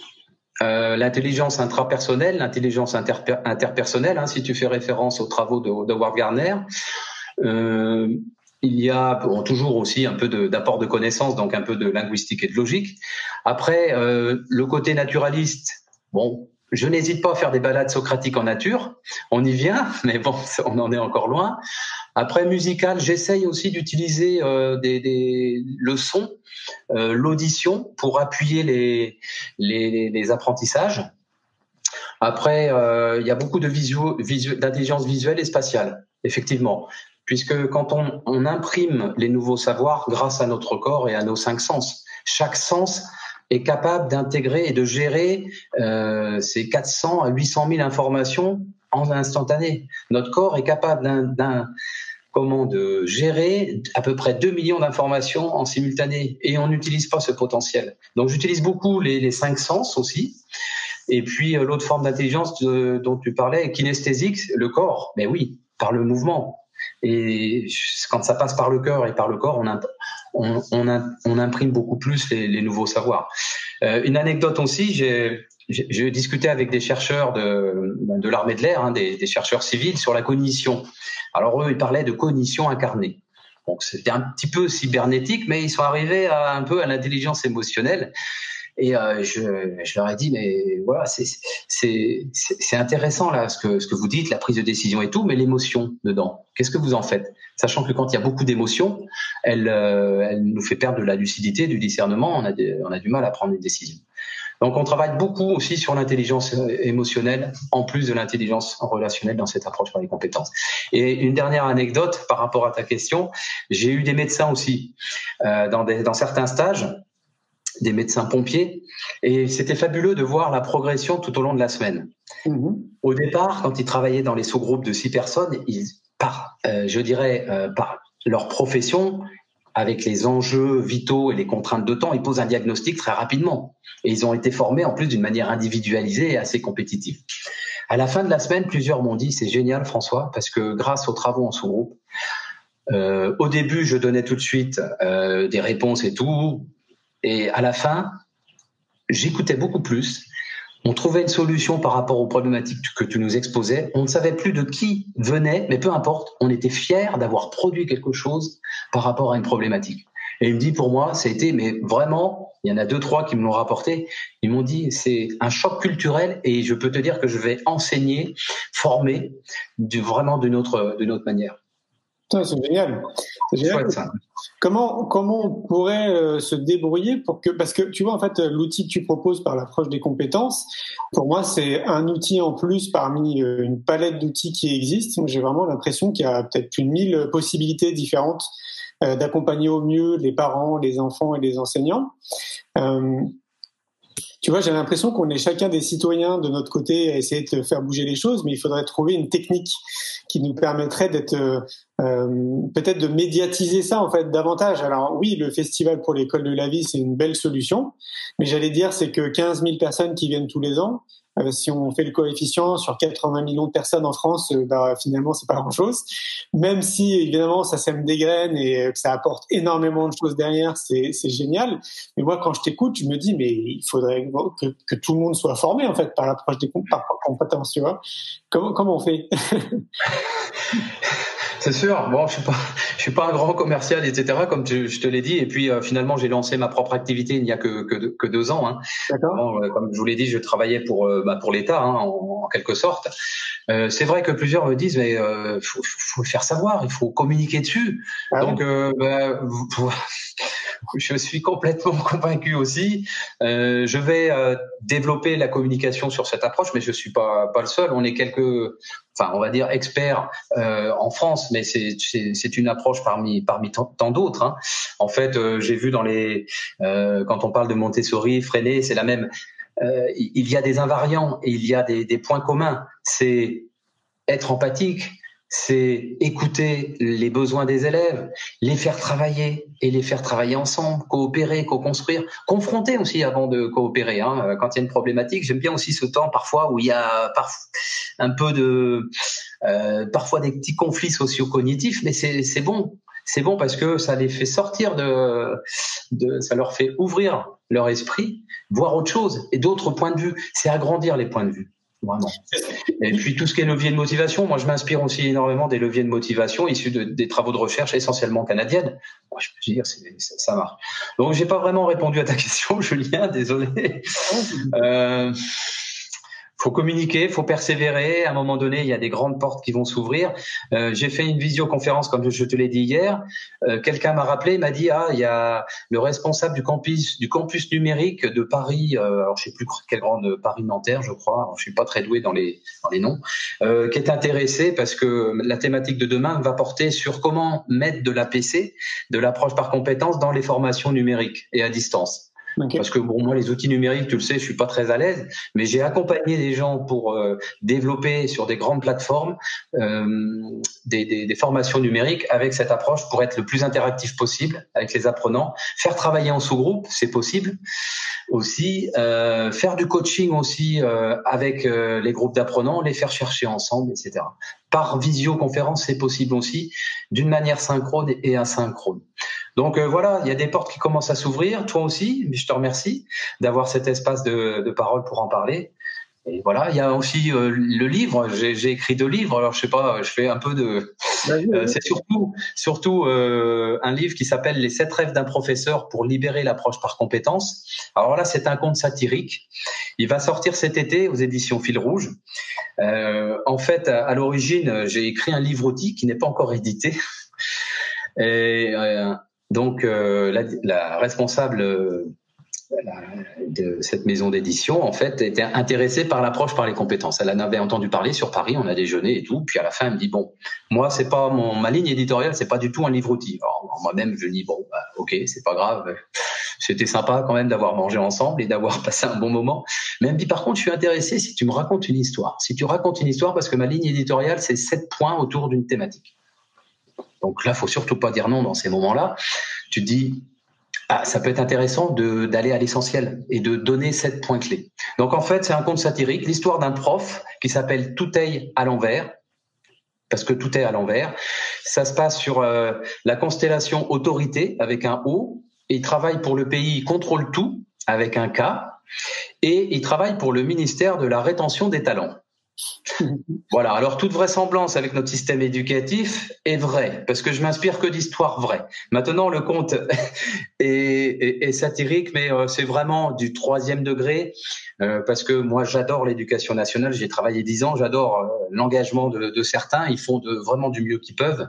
Speaker 2: euh, l'intelligence intrapersonnelle, l'intelligence interpersonnelle, hein, si tu fais référence aux travaux de, Howard Gardner. Euh, il y a toujours aussi un peu d'apport de, connaissances, donc un peu de linguistique et de logique. Après, euh, le côté naturaliste, bon, je n'hésite pas à faire des balades socratiques en nature. On y vient, mais bon, on en est encore loin. Après, musical, j'essaye aussi d'utiliser euh, des, des, le son, euh, l'audition pour appuyer les, les, les apprentissages. Après, euh, il y a beaucoup de d'intelligence visuelle et spatiale, effectivement puisque quand on, on, imprime les nouveaux savoirs grâce à notre corps et à nos cinq sens, chaque sens est capable d'intégrer et de gérer euh, ces 400 à 800 000 informations en instantané. Notre corps est capable d'un comment de gérer à peu près 2 millions d'informations en simultané et on n'utilise pas ce potentiel. Donc j'utilise beaucoup les, cinq sens aussi. Et puis euh, l'autre forme d'intelligence dont tu parlais, kinesthésique, le corps. Mais oui, par le mouvement. Et quand ça passe par le cœur et par le corps, on, on, imprime beaucoup plus les, nouveaux savoirs. Euh, une anecdote aussi, j'ai discuté avec des chercheurs de, de l'armée de l'air, hein, des, des, chercheurs civils, sur la cognition. Alors eux, ils parlaient de cognition incarnée. Donc c'était un petit peu cybernétique, mais ils sont arrivés à, un peu à l'intelligence émotionnelle. Et euh, je, je, leur ai dit, mais voilà, c'est intéressant là ce que, ce que vous dites, la prise de décision et tout, mais l'émotion dedans, qu'est-ce que vous en faites? Sachant que quand il y a beaucoup d'émotions, elle, euh, elle nous fait perdre de la lucidité, du discernement, on a, on a du mal à prendre une décision. Donc on travaille beaucoup aussi sur l'intelligence émotionnelle, en plus de l'intelligence relationnelle dans cette approche par les compétences. Et une dernière anecdote par rapport à ta question, j'ai eu des médecins aussi euh, dans, des, dans certains stages des médecins pompiers. Et c'était fabuleux de voir la progression tout au long de la semaine. Mhm. Au départ, quand ils travaillaient dans les sous-groupes de six personnes, ils, par, euh, je dirais, euh, par leur profession, avec les enjeux vitaux et les contraintes de temps, ils posent un diagnostic très rapidement. Et ils ont été formés en plus d'une manière individualisée et assez compétitive. À la fin de la semaine, plusieurs m'ont dit c'est génial François parce que grâce aux travaux en sous-groupe, euh, au début, je donnais tout de suite euh, des réponses et tout. Et à la fin, j'écoutais beaucoup plus. On trouvait une solution par rapport aux problématiques que tu nous exposais. On ne savait plus de qui venait, mais peu importe, on était fiers d'avoir produit quelque chose par rapport à une problématique. Et il me dit, pour moi, ça a été, mais vraiment, il y en a deux, trois qui me l'ont rapporté. Ils m'ont dit, c'est un choc culturel et je peux te dire que je vais enseigner, former vraiment d'une autre, d'une autre manière.
Speaker 1: C'est génial. Comment, comment on pourrait euh, se débrouiller pour que, parce que tu vois, en fait, l'outil que tu proposes par l'approche des compétences, pour moi, c'est un outil en plus parmi euh, une palette d'outils qui existent. J'ai vraiment l'impression qu'il y a peut-être plus de mille possibilités différentes euh, d'accompagner au mieux les parents, les enfants et les enseignants. Tu vois, j'ai l'impression qu'on est chacun des citoyens de notre côté à essayer de faire bouger les choses, mais il faudrait trouver une technique qui nous permettrait d'être euh, euh, peut-être de médiatiser ça en fait davantage. Alors oui, le festival pour l'école de la vie c'est une belle solution, mais j'allais dire c'est que 15 000 personnes qui viennent tous les ans, euh, si on fait le coefficient sur 80 millions de personnes en France, euh, bah, finalement, c'est pas grand-chose. Même si, évidemment, ça sème des graines et que ça apporte énormément de choses derrière, c'est génial. Mais moi, quand je t'écoute, je me dis, mais il faudrait que, que, tout le monde soit formé, en fait, par l'approche des compétences, tu vois. Comment, comment on fait?
Speaker 2: C'est sûr. Bon, je suis pas, je suis pas un grand commercial, etc. Comme je te l'ai dit. Et puis euh, finalement, j'ai lancé ma propre activité il n'y a que, que, deux ans. Hein. Euh, comme je vous l'ai dit, je travaillais pour euh, bah, pour l'État, hein, en, quelque sorte. c'est vrai que plusieurs me disent, mais faut, faut le faire savoir, il faut communiquer dessus. Ah Donc, bah, je suis complètement convaincu aussi. Euh, je vais euh, développer la communication sur cette approche, mais je suis pas pas le seul. On est quelques, enfin, on va dire experts euh, en France, mais c'est c'est une approche parmi parmi tant, d'autres. Hein. En fait, j'ai vu dans les quand on parle de Montessori, Freinet, c'est la même. il y a des invariants et il y a des points communs. C'est être empathique, c'est écouter les besoins des élèves, les faire travailler et les faire travailler ensemble, coopérer, co-construire, confronter aussi avant de coopérer. Hein. Quand il y a une problématique, j'aime bien aussi ce temps parfois où il y a un peu de, euh, parfois des petits conflits socio-cognitifs, mais c'est bon. C'est bon parce que ça les fait sortir de, de, ça leur fait ouvrir leur esprit, voir autre chose et d'autres points de vue. C'est agrandir les points de vue. Et puis tout ce qui est levier de motivation, moi je m'inspire aussi énormément des leviers de motivation issus de, des travaux de recherche essentiellement canadiennes. Moi, je peux dire, ça marche. Donc j'ai pas vraiment répondu à ta question, Julien, désolé. Euh, faut communiquer, faut persévérer. À un moment donné, il y a des grandes portes qui vont s'ouvrir. Euh, j'ai fait une visioconférence, comme je te l'ai dit hier. Euh, quelqu'un m'a rappelé, m'a dit ah, il y a le responsable du campus du campus numérique de Paris. Euh, alors je sais plus quelle grande Paris Nanterre, je crois. Alors, je suis pas très doué dans les dans les noms. Euh, qui est intéressé parce que la thématique de demain va porter sur comment mettre de la PC, de l'approche par compétence dans les formations numériques et à distance. Parce que bon, moi, les outils numériques, tu le sais, je suis pas très à l'aise, mais j'ai accompagné des gens pour euh, développer sur des grandes plateformes euh, des, des, des, formations numériques avec cette approche pour être le plus interactif possible avec les apprenants. Faire travailler en sous-groupe, c'est possible aussi. Euh, faire du coaching aussi euh, avec euh, les groupes d'apprenants, les faire chercher ensemble, etc. Par visioconférence, c'est possible aussi, d'une manière synchrone et asynchrone. Donc euh, voilà, il y a des portes qui commencent à s'ouvrir. Toi aussi, je te remercie d'avoir cet espace de, de, parole pour en parler. Et voilà, il y a aussi euh, le livre. J'ai écrit deux livres. Alors je sais pas, je fais un peu de. Euh, c'est surtout, surtout un livre qui s'appelle Les sept rêves d'un professeur pour libérer l'approche par compétence. Alors là, c'est un conte satirique. Il va sortir cet été aux éditions Fil Rouge. en fait, à, à l'origine, j'ai écrit un livre outil qui n'est pas encore édité. Et donc euh, la, responsable euh, de cette maison d'édition, en fait, était intéressée par l'approche par les compétences. Elle en avait entendu parler sur Paris, on a déjeuné et tout. Puis à la fin, elle me dit bon, moi c'est pas mon ma ligne éditoriale, c'est pas du tout un livre outil. Moi-même, je dis bon, bah, ok, c'est pas grave. C'était sympa quand même d'avoir mangé ensemble et d'avoir passé un bon moment. Mais elle me dit par contre, je suis intéressé si tu me racontes une histoire. Si tu racontes une histoire, parce que ma ligne éditoriale, c'est sept points autour d'une thématique. Donc là, faut surtout pas dire non dans ces moments-là. Tu dis, ah, ça peut être intéressant d'aller à l'essentiel et de donner sept points clés. Donc en fait, c'est un conte satirique, l'histoire d'un prof qui s'appelle Tout est à l'envers, parce que tout est à l'envers. Ça se passe sur euh, la constellation autorité avec un O, il travaille pour le pays, il contrôle tout avec un K, et il travaille pour le ministère de la rétention des talents. Voilà, alors toute vraisemblance avec notre système éducatif est vraie, parce que je m'inspire que d'histoires vraies. Maintenant, le conte est, satirique, mais euh, c'est vraiment du troisième degré, euh, parce que moi j'adore l'éducation nationale, j'ai travaillé dix ans, j'adore euh, l'engagement de, certains, ils font vraiment du mieux qu'ils peuvent.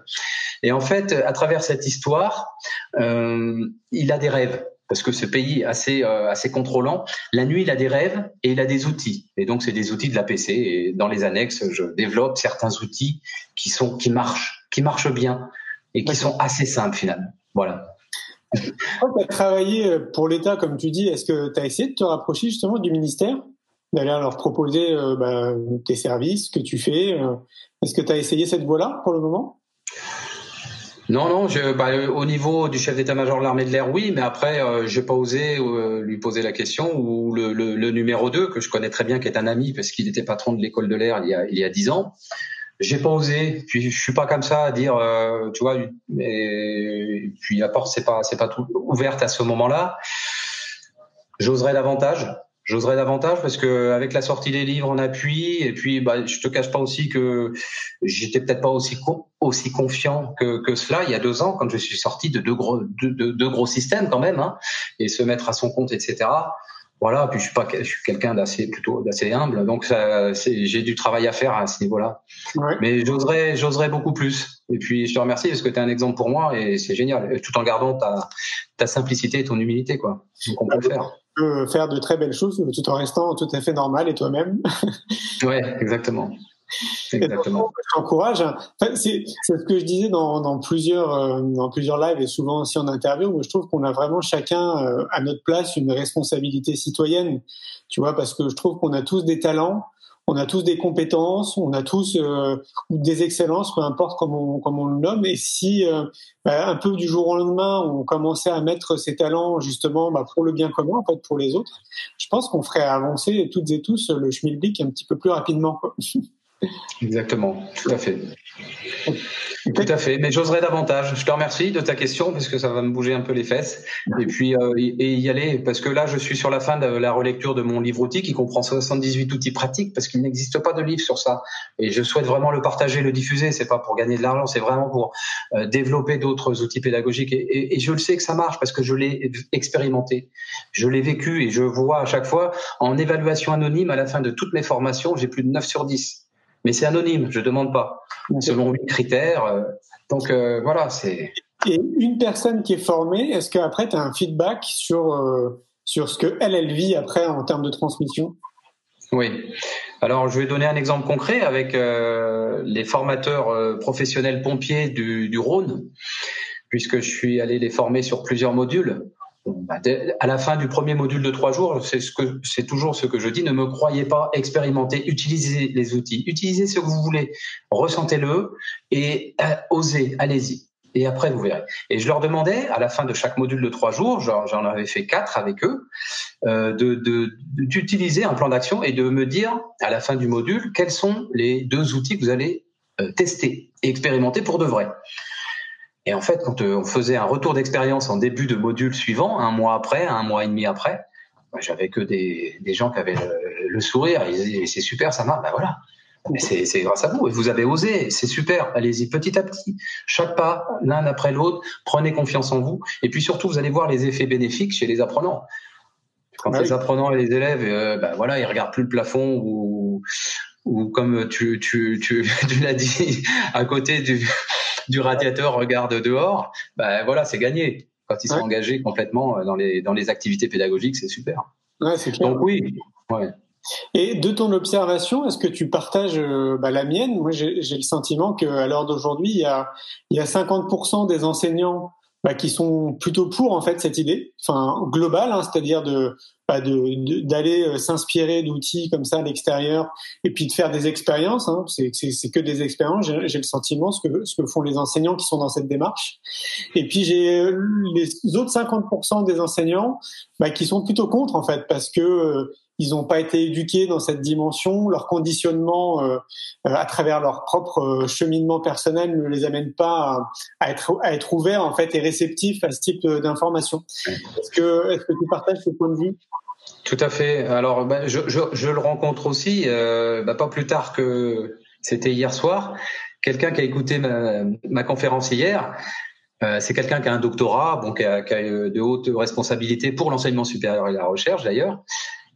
Speaker 2: Et en fait, à travers cette histoire, il a des rêves parce que ce pays assez, euh, assez contrôlant. La nuit, il a des rêves et il a des outils. Et donc, c'est des outils de la PC. Et dans les annexes, je développe certains outils qui sont qui marchent, qui marchent bien et qui sont assez simples finalement. Voilà.
Speaker 1: tu as travaillé euh, pour l'État, comme tu dis, est-ce que tu as essayé de te rapprocher justement du ministère? D'aller leur proposer euh, bah, tes services, ce que tu fais Est-ce que tu as essayé cette voie-là pour le moment?
Speaker 2: Non, non, je, bah, au niveau du chef d'état-major de l'armée de l'air, oui, mais après, euh, j'ai pas osé euh, lui poser la question. Ou le, le, le, numéro 2, que je connais très bien, qui est un ami, parce qu'il était patron de l'école de l'air il y a il y a dix ans. J'ai pas osé. Puis je suis pas comme ça à dire, euh, tu vois. Et puis la porte, c'est pas c'est pas tout ouverte à ce moment-là. J'oserais davantage. J'oserais davantage parce que avec la sortie des livres en appui, et puis bah, je te cache pas aussi que j'étais peut-être pas aussi aussi confiant que, que cela il y a deux ans quand je suis sorti de deux gros de, de, gros systèmes quand même, hein, et se mettre à son compte, etc. Voilà, puis je suis pas, je suis quelqu'un d'assez plutôt d'assez humble, donc j'ai du travail à faire à ce niveau-là. Mais j'oserais, j'oserais beaucoup plus. Et puis je te remercie parce que tu es un exemple pour moi et c'est génial. Tout en gardant ta, ta simplicité et ton humilité, quoi. Donc on peut le faire.
Speaker 1: Peux faire de très belles choses tout en restant tout à fait normal et toi-même.
Speaker 2: ouais, exactement. Exactement.
Speaker 1: J'encourage. c'est ce que je disais dans, dans plusieurs euh, dans plusieurs lives et souvent aussi en interview où je trouve qu'on a vraiment chacun euh, à notre place une responsabilité citoyenne. Tu vois, parce que je trouve qu'on a tous des talents on a tous des compétences, on a tous euh, des excellences, peu importe comment on, comment on le nomme. Et si euh, bah, un peu du jour au lendemain, on commençait à mettre ces talents justement bah, pour le bien commun, en fait, pour les autres, je pense qu'on ferait avancer toutes et tous le schmilblick un petit peu plus rapidement.
Speaker 2: Exactement, tout à fait. Tout à fait, mais j'oserais davantage. Je te remercie de ta question parce que ça va me bouger un peu les fesses et puis euh, et y aller parce que là je suis sur la fin de la relecture de mon livre outil qui comprend 78 outils pratiques parce qu'il n'existe pas de livre sur ça et je souhaite vraiment le partager, le diffuser. C'est pas pour gagner de l'argent, c'est vraiment pour euh, développer d'autres outils pédagogiques et, et, je le sais que ça marche parce que je l'ai expérimenté, je l'ai vécu et je vois à chaque fois en évaluation anonyme à la fin de toutes mes formations, j'ai plus de 9 sur 10 mais c'est anonyme, je demande pas, selon huit critères. Euh, donc euh, voilà, c'est.
Speaker 1: Et une personne qui est formée, est-ce qu'après tu as un feedback sur euh, sur ce que elle elle vit après en termes de transmission?
Speaker 2: Oui. Alors je vais donner un exemple concret avec les formateurs professionnels pompiers du, du Rhône, puisque je suis allé les former sur plusieurs modules. Bah, à la fin du premier module de trois jours, c'est ce que c'est toujours ce que je dis. Ne me croyez pas, expérimentez, utilisez les outils, utilisez ce que vous voulez, ressentez-le et euh, osez, allez-y. Et après, vous verrez. Et je leur demandais, à la fin de chaque module de trois jours, j'en avais fait quatre avec eux, euh, d'utiliser un plan d'action et de me dire, à la fin du module, quels sont les deux outils que vous allez euh, tester et expérimenter pour de vrai. Et en fait, quand euh, on faisait un retour d'expérience en début de module suivant, un mois après, un mois et demi après, bah, j'avais que des, des, gens qui avaient le, sourire. Ils disaient c'est super, ça marche. Ben voilà. Mais c'est grâce à vous. Et vous avez osé. C'est super. Allez-y petit à petit. Chaque pas, l'un après l'autre. Prenez confiance en vous. Et puis surtout, vous allez voir les effets bénéfiques chez les apprenants. Quand les apprenants et les élèves, euh, ben voilà, ils regardent plus le plafond ou, ou comme tu, tu, tu, tu l'as dit, à côté du, du radiateur regarde dehors, ben voilà, c'est gagné. Quand ils sont engagés complètement dans les, dans les activités pédagogiques, c'est super.
Speaker 1: Ouais, c'est clair.
Speaker 2: Donc oui, ouais.
Speaker 1: Et de ton observation, est-ce que tu partages euh, bah, la mienne? Moi, j'ai le sentiment qu'à l'heure d'aujourd'hui, il y a, il y a 50% des enseignants bah, qui sont plutôt pour en fait cette idée, enfin globale, hein, c'est-à-dire de bah, d'aller euh, s'inspirer d'outils comme ça à l'extérieur et puis de faire des expériences. Hein, c'est que des expériences. J'ai le sentiment ce que ce que font les enseignants qui sont dans cette démarche. Et puis j'ai euh, les autres 50% des enseignants bah, qui sont plutôt contre en fait parce que euh, ils n'ont pas été éduqués dans cette dimension, leur conditionnement euh, euh, à travers leur propre euh, cheminement personnel ne les amène pas à, être à être ouverts en fait et réceptifs à ce type d'information. Est-ce que est-ce que tu partages ce point de vue?
Speaker 2: Tout à fait. Alors ben, je, je, je, le rencontre aussi, euh, ben, pas plus tard que c'était hier soir. Quelqu'un qui a écouté ma, ma conférence hier. Euh, c'est quelqu'un qui a un doctorat, bon, qui a, qui a de hautes responsabilités pour l'enseignement supérieur et la recherche d'ailleurs,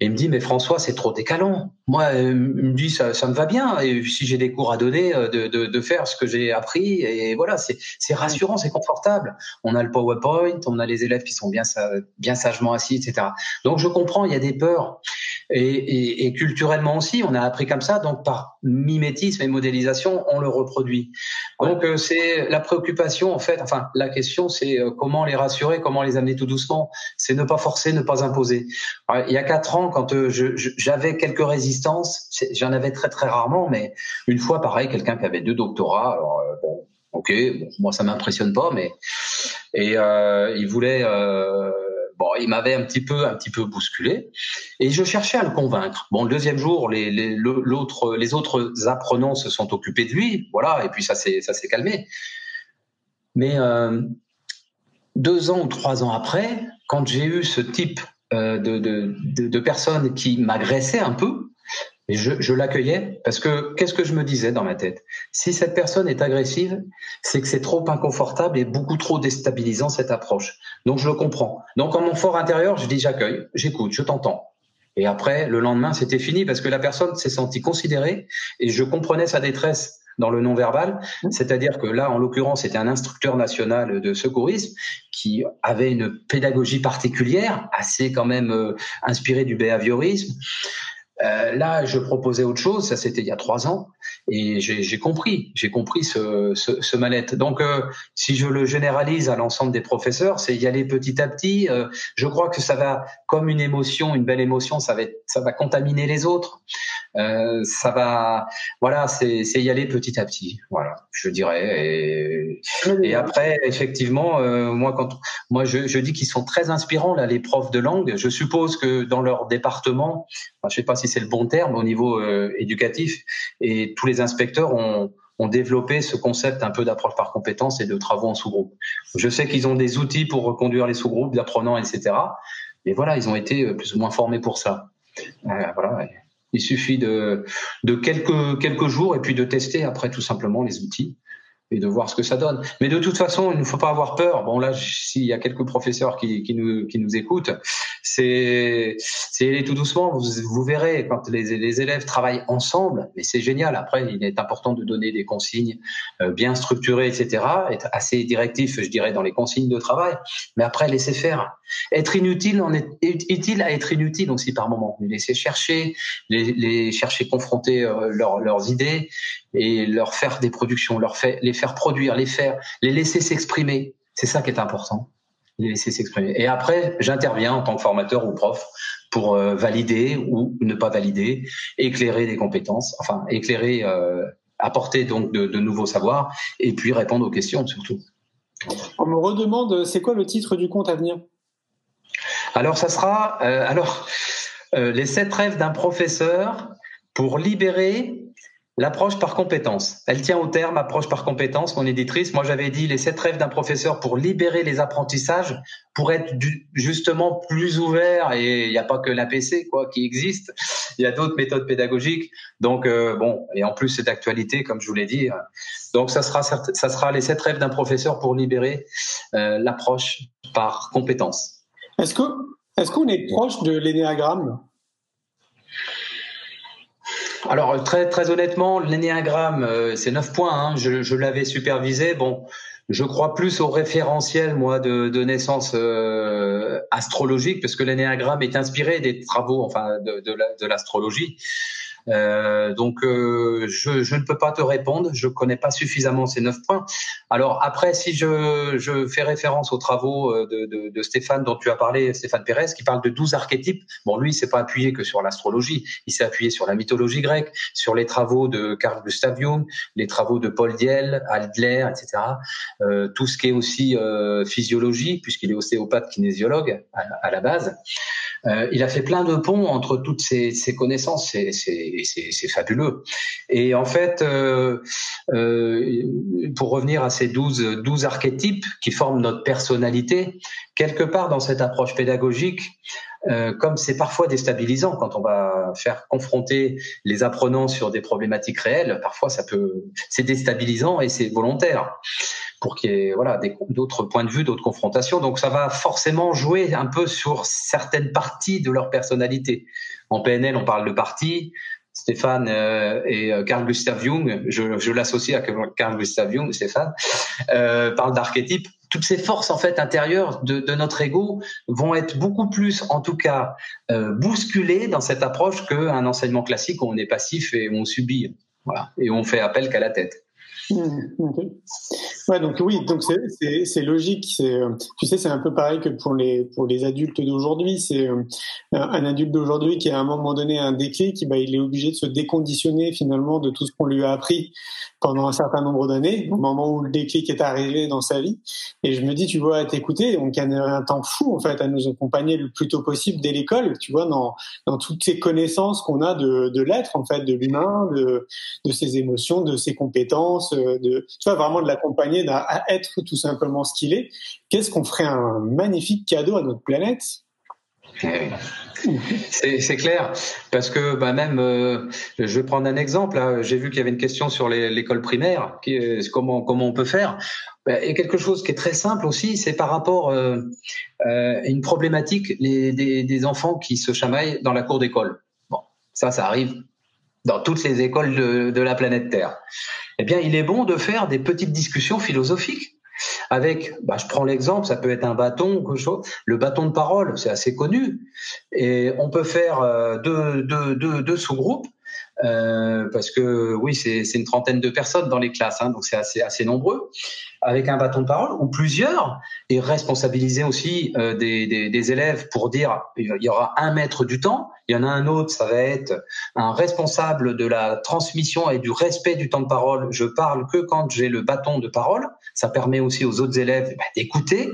Speaker 2: et il me dit, mais François, c'est trop décalant. Moi, euh, il me dit, ça, ça me va bien. Et si j'ai des cours à donner, euh, de, de, de faire ce que j'ai appris. Et voilà, c'est rassurant, c'est confortable. On a le PowerPoint, on a les élèves qui sont bien, bien sagement assis, etc. Donc, je comprends, il y a des peurs. Et, et, et, culturellement aussi, on a appris comme ça, donc par mimétisme et modélisation, on le reproduit. Donc euh, c'est la préoccupation en fait. Enfin, la question c'est comment les rassurer, comment les amener tout doucement. C'est ne pas forcer, ne pas imposer. il y a quatre ans, quand euh, j'avais quelques résistances, j'en avais très très rarement, mais une fois, pareil, quelqu'un qui avait deux doctorats, alors euh, bon, ok, moi ça m'impressionne pas, mais et euh, il voulait, bon, il m'avait un petit peu un petit peu bousculé, et je cherchais à le convaincre. Bon, le deuxième jour, les les, l'autre, les autres apprenants se sont occupés de lui, voilà, et puis ça s'est ça s'est calmé. Mais deux ans ou trois ans après, quand j'ai eu ce type euh, de, de, de, personnes qui m'agressaient un peu, et je, je l'accueillais parce que qu'est-ce que je me disais dans ma tête? Si cette personne est agressive, c'est que c'est trop inconfortable et beaucoup trop déstabilisant cette approche. Donc je le comprends. Donc en mon fort intérieur, je dis j'accueille, j'écoute, je t'entends. Et après, le lendemain, c'était fini parce que la personne s'est sentie considérée et je comprenais sa détresse dans le non-verbal. Mmh. C'est-à-dire que là, en l'occurrence, c'était un instructeur national de secourisme qui avait une pédagogie particulière, assez quand même euh, inspirée du behaviorisme. Euh, là, je proposais autre chose. Ça, c'était il y a trois ans, et j'ai compris, j'ai compris ce, ce, ce. Donc, euh, si je le généralise à l'ensemble des professeurs, c'est y aller petit à petit. Euh, je crois que ça va, comme une émotion, une belle émotion, ça va, ça va contaminer les autres. Euh, ça va, voilà, c'est y aller petit à petit. Voilà, je dirais. Et, après, effectivement, euh, moi, quand moi je, dis qu'ils sont très inspirants là, les profs de langue. Je suppose que dans leur département, je sais pas si c'est le bon terme au niveau euh, éducatif, et tous les inspecteurs ont développé ce concept un peu d'approche par compétence et de travaux en sous-groupe. Je sais qu'ils ont des outils pour reconduire les sous-groupes d'apprenants, etc. Mais voilà, ils ont été plus ou moins formés pour ça. Voilà. Il suffit de, de quelques, quelques jours et puis de tester après tout simplement les outils et de voir ce que ça donne. Mais de toute façon, il ne faut pas avoir peur. Bon là, s'il y a quelques professeurs qui, nous, qui nous écoutent, c'est aller tout doucement. Vous, vous verrez quand les, les, élèves travaillent ensemble, mais c'est génial. Après, il est important de donner des consignes euh, bien structurées, etc. Être assez directif, je dirais, dans les consignes de travail. Mais après, laisser faire. Être inutile, on est utile à être inutile aussi par moment? Les laisser chercher, les, les chercher confronter euh, leurs idées et leur faire des productions, leur fait, les faire produire, les faire, les laisser s'exprimer. C'est ça qui est important, les laisser s'exprimer. Et après, j'interviens en tant que formateur ou prof pour euh, valider ou ne pas valider, éclairer des compétences, enfin éclairer, euh, apporter donc de, de, nouveaux savoirs et puis répondre aux questions surtout.
Speaker 1: On me redemande, c'est quoi le titre du compte à venir?
Speaker 2: Alors ça sera, euh, alors euh, les sept rêves d'un professeur pour libérer L'approche par compétence. Elle tient au terme, approche par compétence, mon éditrice. Moi, j'avais dit les sept rêves d'un professeur pour libérer les apprentissages, pour être justement plus ouvert. Et il n'y a pas que l'APC quoi qui existe. Il y a d'autres méthodes pédagogiques. Donc euh, bon, et en plus c'est d'actualité, comme je vous l'ai dit. Donc ça sera ça sera les sept rêves d'un professeur pour libérer euh, l'approche par compétence.
Speaker 1: Est-ce que est-ce qu'on est proche de l'énéagramme?
Speaker 2: Alors très très honnêtement, l'énéagramme, euh, c'est 9 points. Hein. Je, je l'avais supervisé. Bon, je crois plus au référentiel moi de, de naissance euh, astrologique parce que l'énéagramme est inspiré des travaux enfin de, de l'astrologie. Euh, donc, euh, je, je, ne peux pas te répondre. Je connais pas suffisamment ces neuf points. Alors après, si je, je fais référence aux travaux euh, de, de, de, Stéphane dont tu as parlé, Stéphane Pérez, qui parle de 12 archétypes. Bon, lui, il s'est pas appuyé que sur l'astrologie. Il s'est appuyé sur la mythologie grecque, sur les travaux de Carl Gustav Jung, les travaux de Paul Diel, Adler, etc. Euh, tout ce qui est aussi euh, physiologie, puisqu'il est ostéopathe kinésiologue à, à la base. Euh, il a fait plein de ponts entre toutes ces, ces connaissances, c'est fabuleux. Et en fait, euh, euh, pour revenir à ces 12, 12 archétypes qui forment notre personnalité, quelque part dans cette approche pédagogique, euh, comme c'est parfois déstabilisant quand on va faire confronter les apprenants sur des problématiques réelles, parfois ça peut, c'est déstabilisant et c'est volontaire pour qu'il y ait voilà d'autres points de vue, d'autres confrontations. Donc ça va forcément jouer un peu sur certaines parties de leur personnalité. En PNL, on parle de parties. Stéphane euh, et euh, Carl Gustav Jung, je, je l'associe à Carl Gustav Jung, Stéphane, euh, parle d'archétypes. Toutes ces forces en fait intérieures de, de, notre ego vont être beaucoup plus, en tout cas, euh, bousculées dans cette approche qu'un enseignement classique où on est passif et où on subit, voilà, et où on fait appel qu'à la tête.
Speaker 1: Ouais, donc oui, donc c'est logique. Euh, tu sais, c'est un peu pareil que pour les pour les adultes d'aujourd'hui. C'est euh, un adulte d'aujourd'hui qui à un moment donné a un déclic, bah, il est obligé de se déconditionner finalement de tout ce qu'on lui a appris pendant un certain nombre d'années, au moment où le déclic est arrivé dans sa vie. Et je me dis, tu vois, à t'écouter, on gagnerait un temps fou en fait à nous accompagner le plus tôt possible dès l'école, tu vois, dans dans toutes ces connaissances qu'on a de de l'être en fait, de l'humain, de de ses émotions, de ses compétences de, tu vois, vraiment de l'accompagner à être tout simplement ce qu'il est. Qu'est-ce qu'on ferait un magnifique cadeau à notre planète?
Speaker 2: C'est clair, parce que bah même, euh, je vais prendre un exemple. J'ai vu qu'il y avait une question sur l'école primaire, qui, comment on peut faire? Bah, et quelque chose qui est très simple aussi, c'est par rapport euh, euh, à une problématique des, enfants qui se chamaillent dans la cour d'école. Bon, ça, ça arrive dans toutes les écoles de, de la planète Terre. Eh bien, il est bon de faire des petites discussions philosophiques avec, bah, je prends l'exemple, ça peut être un bâton ou quelque chose. Le bâton de parole, c'est assez connu. Et on peut faire euh, deux, deux, deux, deux sous-groupes. Euh, parce que oui, c'est une trentaine de personnes dans les classes, hein, donc c'est assez, assez nombreux, avec un bâton de parole ou plusieurs, et responsabiliser aussi euh, des, des, des, élèves pour dire il y aura un maître du temps, il y en a un autre, ça va être un responsable de la transmission et du respect du temps de parole. Je parle que quand j'ai le bâton de parole. Ça permet aussi aux autres élèves bah, d'écouter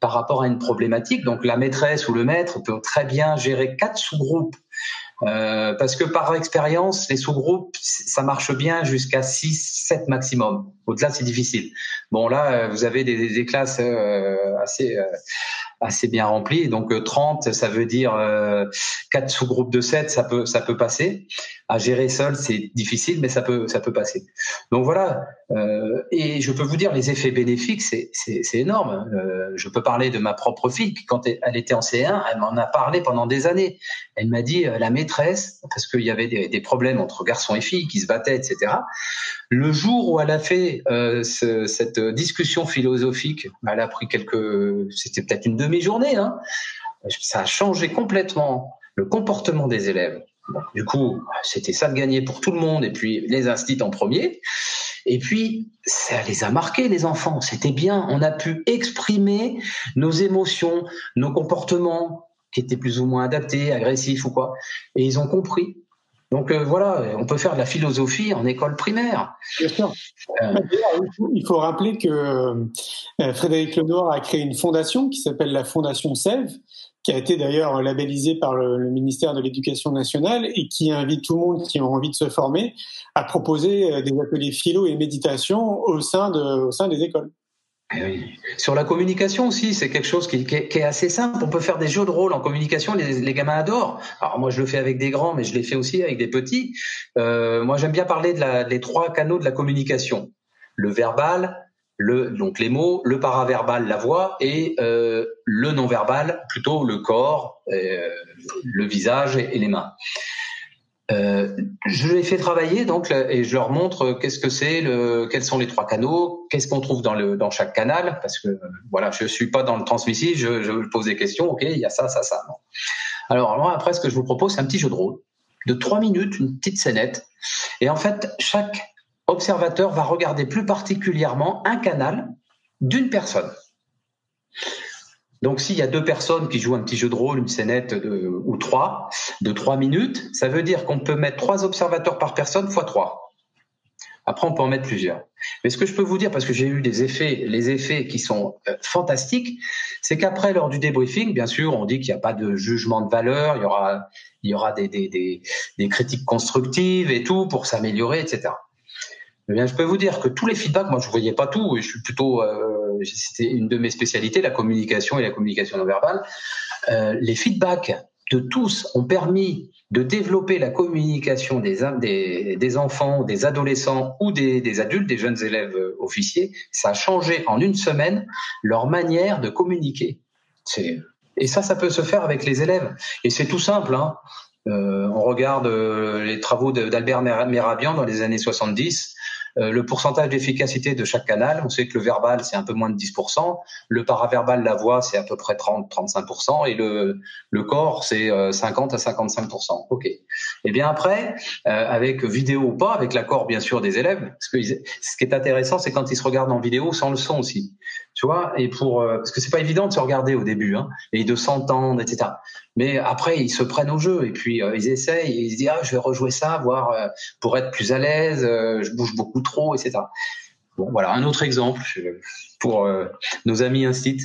Speaker 2: par rapport à une problématique. Donc la maîtresse ou le maître peut très bien gérer quatre sous-groupes euh, parce que par expérience, les sous-groupes, ça marche bien jusqu'à 6, 7 maximum. Au-delà, c'est difficile. Bon, là, euh, vous avez des, classes euh, assez assez bien remplies. Donc 30, ça veut dire 4 sous-groupes de 7, ça peut passer. À gérer seul, c'est difficile, mais ça peut passer. Donc voilà. et je peux vous dire, les effets bénéfiques, c'est c'est énorme. je peux parler de ma propre fille qui, quand elle était en C1, elle m'en a parlé pendant des années. Elle m'a dit la maîtresse, parce qu'il y avait des, problèmes entre garçons et filles qui se battaient, etc. Le jour où elle a fait euh, cette discussion philosophique, elle a pris quelques, c'était peut-être une demi-journée, hein, ça a changé complètement le comportement des élèves. du coup, c'était ça de gagner pour tout le monde, et puis les instits en premier. Et puis, ça les a marqués, les enfants. C'était bien. On a pu exprimer nos émotions, nos comportements, qui étaient plus ou moins adaptés, agressifs ou quoi. Et ils ont compris. Donc euh, voilà, on peut faire de la philosophie en école primaire.
Speaker 1: Bien sûr. Euh, il faut rappeler que euh, Frédéric Lenoir a créé une fondation qui s'appelle la Fondation SEV, qui a été d'ailleurs labellisée par le, le ministère de l'Éducation nationale et qui invite tout le monde qui a envie de se former à proposer des ateliers philo et méditation au sein, de, au sein des écoles.
Speaker 2: Eh Sur la communication aussi, c'est quelque chose qui, est assez simple. On peut faire des jeux de rôle en communication. Les, gamins adorent. Alors moi, je le fais avec des grands, mais je l'ai fait aussi avec des petits. Euh, moi, j'aime bien parler des trois canaux de la communication le verbal, le, donc les mots, le paraverbal, la voix, et euh, le non-verbal, plutôt le corps, euh, le visage et les mains. Euh, je les fais travailler donc et je leur montre qu'est-ce que c'est, le, quels sont les trois canaux, qu'est-ce qu'on trouve dans le dans chaque canal, parce que voilà, je suis pas dans le transmissif, je, je pose des questions, ok, il y a ça, ça, ça. Alors moi après, ce que je vous propose, c'est un petit jeu de rôle de trois minutes, une petite scénette, et en fait chaque observateur va regarder plus particulièrement un canal d'une personne. Donc, s'il y a deux personnes qui jouent un petit jeu de rôle, une scénette de, ou trois, de trois minutes, ça veut dire qu'on peut mettre trois observateurs par personne fois trois. Après, on peut en mettre plusieurs. Mais ce que je peux vous dire, parce que j'ai eu des effets, les effets qui sont euh, fantastiques, c'est qu'après, lors du débriefing, bien sûr, on dit qu'il n'y a pas de jugement de valeur, il y aura, il y aura des, des, des, critiques constructives et tout pour s'améliorer, etc. Eh bien, je peux vous dire que tous les feedbacks, moi, je ne voyais pas tout, et je suis plutôt euh, c'était une de mes spécialités, la communication et la communication non verbale. Euh, les feedbacks de tous ont permis de développer la communication des, enfants, des adolescents ou des, adultes, des jeunes élèves euh, officiers. Ça a changé en une semaine leur manière de communiquer. Et ça, ça peut se faire avec les élèves. Et c'est tout simple. Hein. Euh, on regarde les travaux d'Albert Merabian dans les années 70. Euh, le pourcentage d'efficacité de chaque canal, on sait que le verbal, c'est un peu moins de 10%, le paraverbal, la voix, c'est à peu près 30-35%, et le, le corps, c'est 50 euh, à 55%. OK. Et eh bien après, euh, avec vidéo ou pas, avec l'accord bien sûr des élèves, parce que ce qui est intéressant, c'est quand ils se regardent en vidéo sans le son aussi tu vois, et pour euh, parce que c'est pas évident de se regarder au début, hein, et de s'entendre, etc. Mais après, ils se prennent au jeu et puis euh, ils essayent, et ils se disent ah je vais rejouer ça, voir euh, pour être plus à l'aise, je bouge beaucoup trop, etc. Bon, voilà un autre exemple pour nos amis Instit,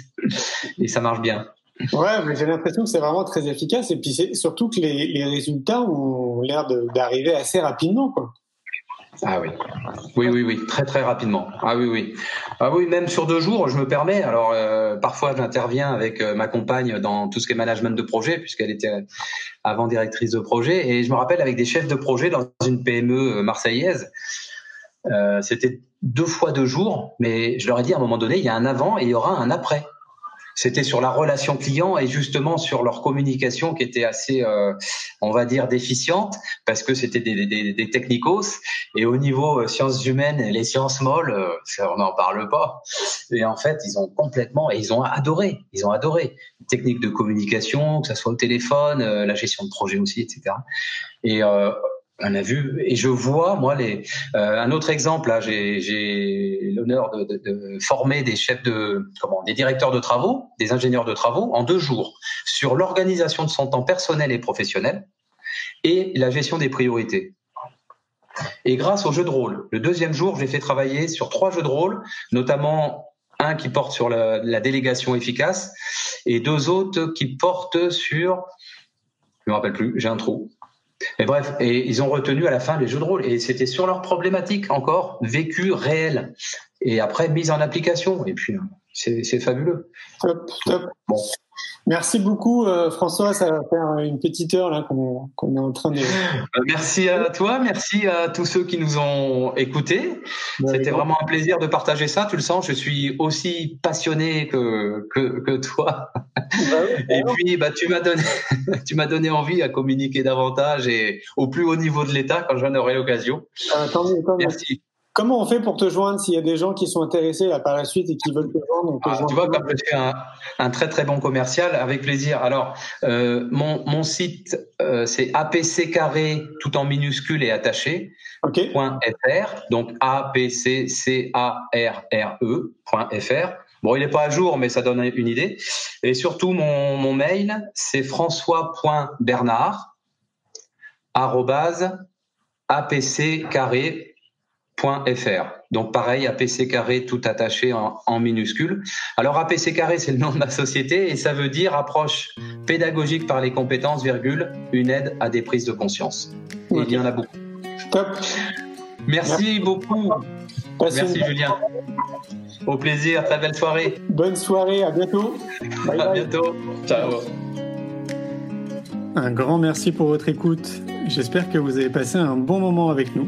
Speaker 2: et ça marche bien.
Speaker 1: Ouais, mais j'ai l'impression que c'est vraiment très efficace et puis surtout que les, les résultats ont l'air d'arriver assez rapidement, quoi.
Speaker 2: Ah oui. Oui, oui, oui, très très rapidement. Ah oui, oui. Ah oui, même sur deux jours, je me permets. Alors euh, parfois, j'interviens avec euh, ma compagne dans tout ce qui est management de projet, puisqu'elle était avant directrice de projet, et je me rappelle avec des chefs de projet dans une PME euh, marseillaise. C'était deux fois deux jours, mais je leur ai dit à un moment donné, il y a un avant et il y aura un après. C'était sur la relation client et justement sur leur communication qui était assez, euh, on va dire, déficiente parce que c'était des, des, des, technicos et au niveau euh, sciences humaines et les sciences molles, euh, on n'en parle pas. Et en fait, ils ont complètement et ils ont adoré, ils ont adoré techniques de communication, que ça soit au téléphone, la gestion de projet aussi, etc. Et on a vu et je vois moi les euh, un autre exemple là j'ai l'honneur de, former des chefs de comment des directeurs de travaux des ingénieurs de travaux en deux jours sur l'organisation de son temps personnel et professionnel et la gestion des priorités. Et grâce au jeu de rôle le deuxième jour j'ai fait travailler sur trois jeux de rôle notamment un qui porte sur la, la délégation efficace et deux autres qui portent sur je me rappelle plus j'ai un trou mais bref, et ils ont retenu à la fin les jeux de rôle. Et c'était sur leur problématique encore, vécu, réel. Et après, mise en application. Et puis, c'est fabuleux.
Speaker 1: Top, top. Bon. Merci beaucoup euh, François, ça va faire une petite heure là qu'on est en train de. Euh,
Speaker 2: merci à toi, merci à tous ceux qui nous ont écoutés. C'était vraiment un plaisir de partager ça. Tu le sens, je suis aussi passionné que que, que toi. Bah et puis bah tu m'as donné tu m'as donné envie à communiquer davantage et au plus haut niveau de l'État quand j'en aurai l'occasion.
Speaker 1: Ah, merci. Comment on fait pour te joindre s'il y a des gens qui sont intéressés là, par la suite et qui veulent te joindre
Speaker 2: ah, Tu vois, comme je suis un, un, très très bon commercial, avec plaisir. Alors, euh, mon, mon site, euh, c'est apc carré tout en minuscule et attaché.
Speaker 1: Okay.
Speaker 2: .fr, donc c a r r e.fr. Bon, il n'est pas à jour, mais ça donne une idée. Et surtout, mon, mon mail, c'est françois.bernard apc carré .fr. Donc pareil, APC carré tout attaché en, en minuscule. Alors APC carré, c'est le nom de ma société et ça veut dire approche pédagogique par les compétences, virgule, une aide à des prises de conscience. Et il y en a beaucoup.
Speaker 1: Top.
Speaker 2: Merci, beaucoup. Merci Julien. Au plaisir, très belle soirée.
Speaker 1: Bonne soirée, à bientôt.
Speaker 2: à bientôt. Ciao.
Speaker 1: Un grand merci pour votre écoute. J'espère que vous avez passé un bon moment avec nous.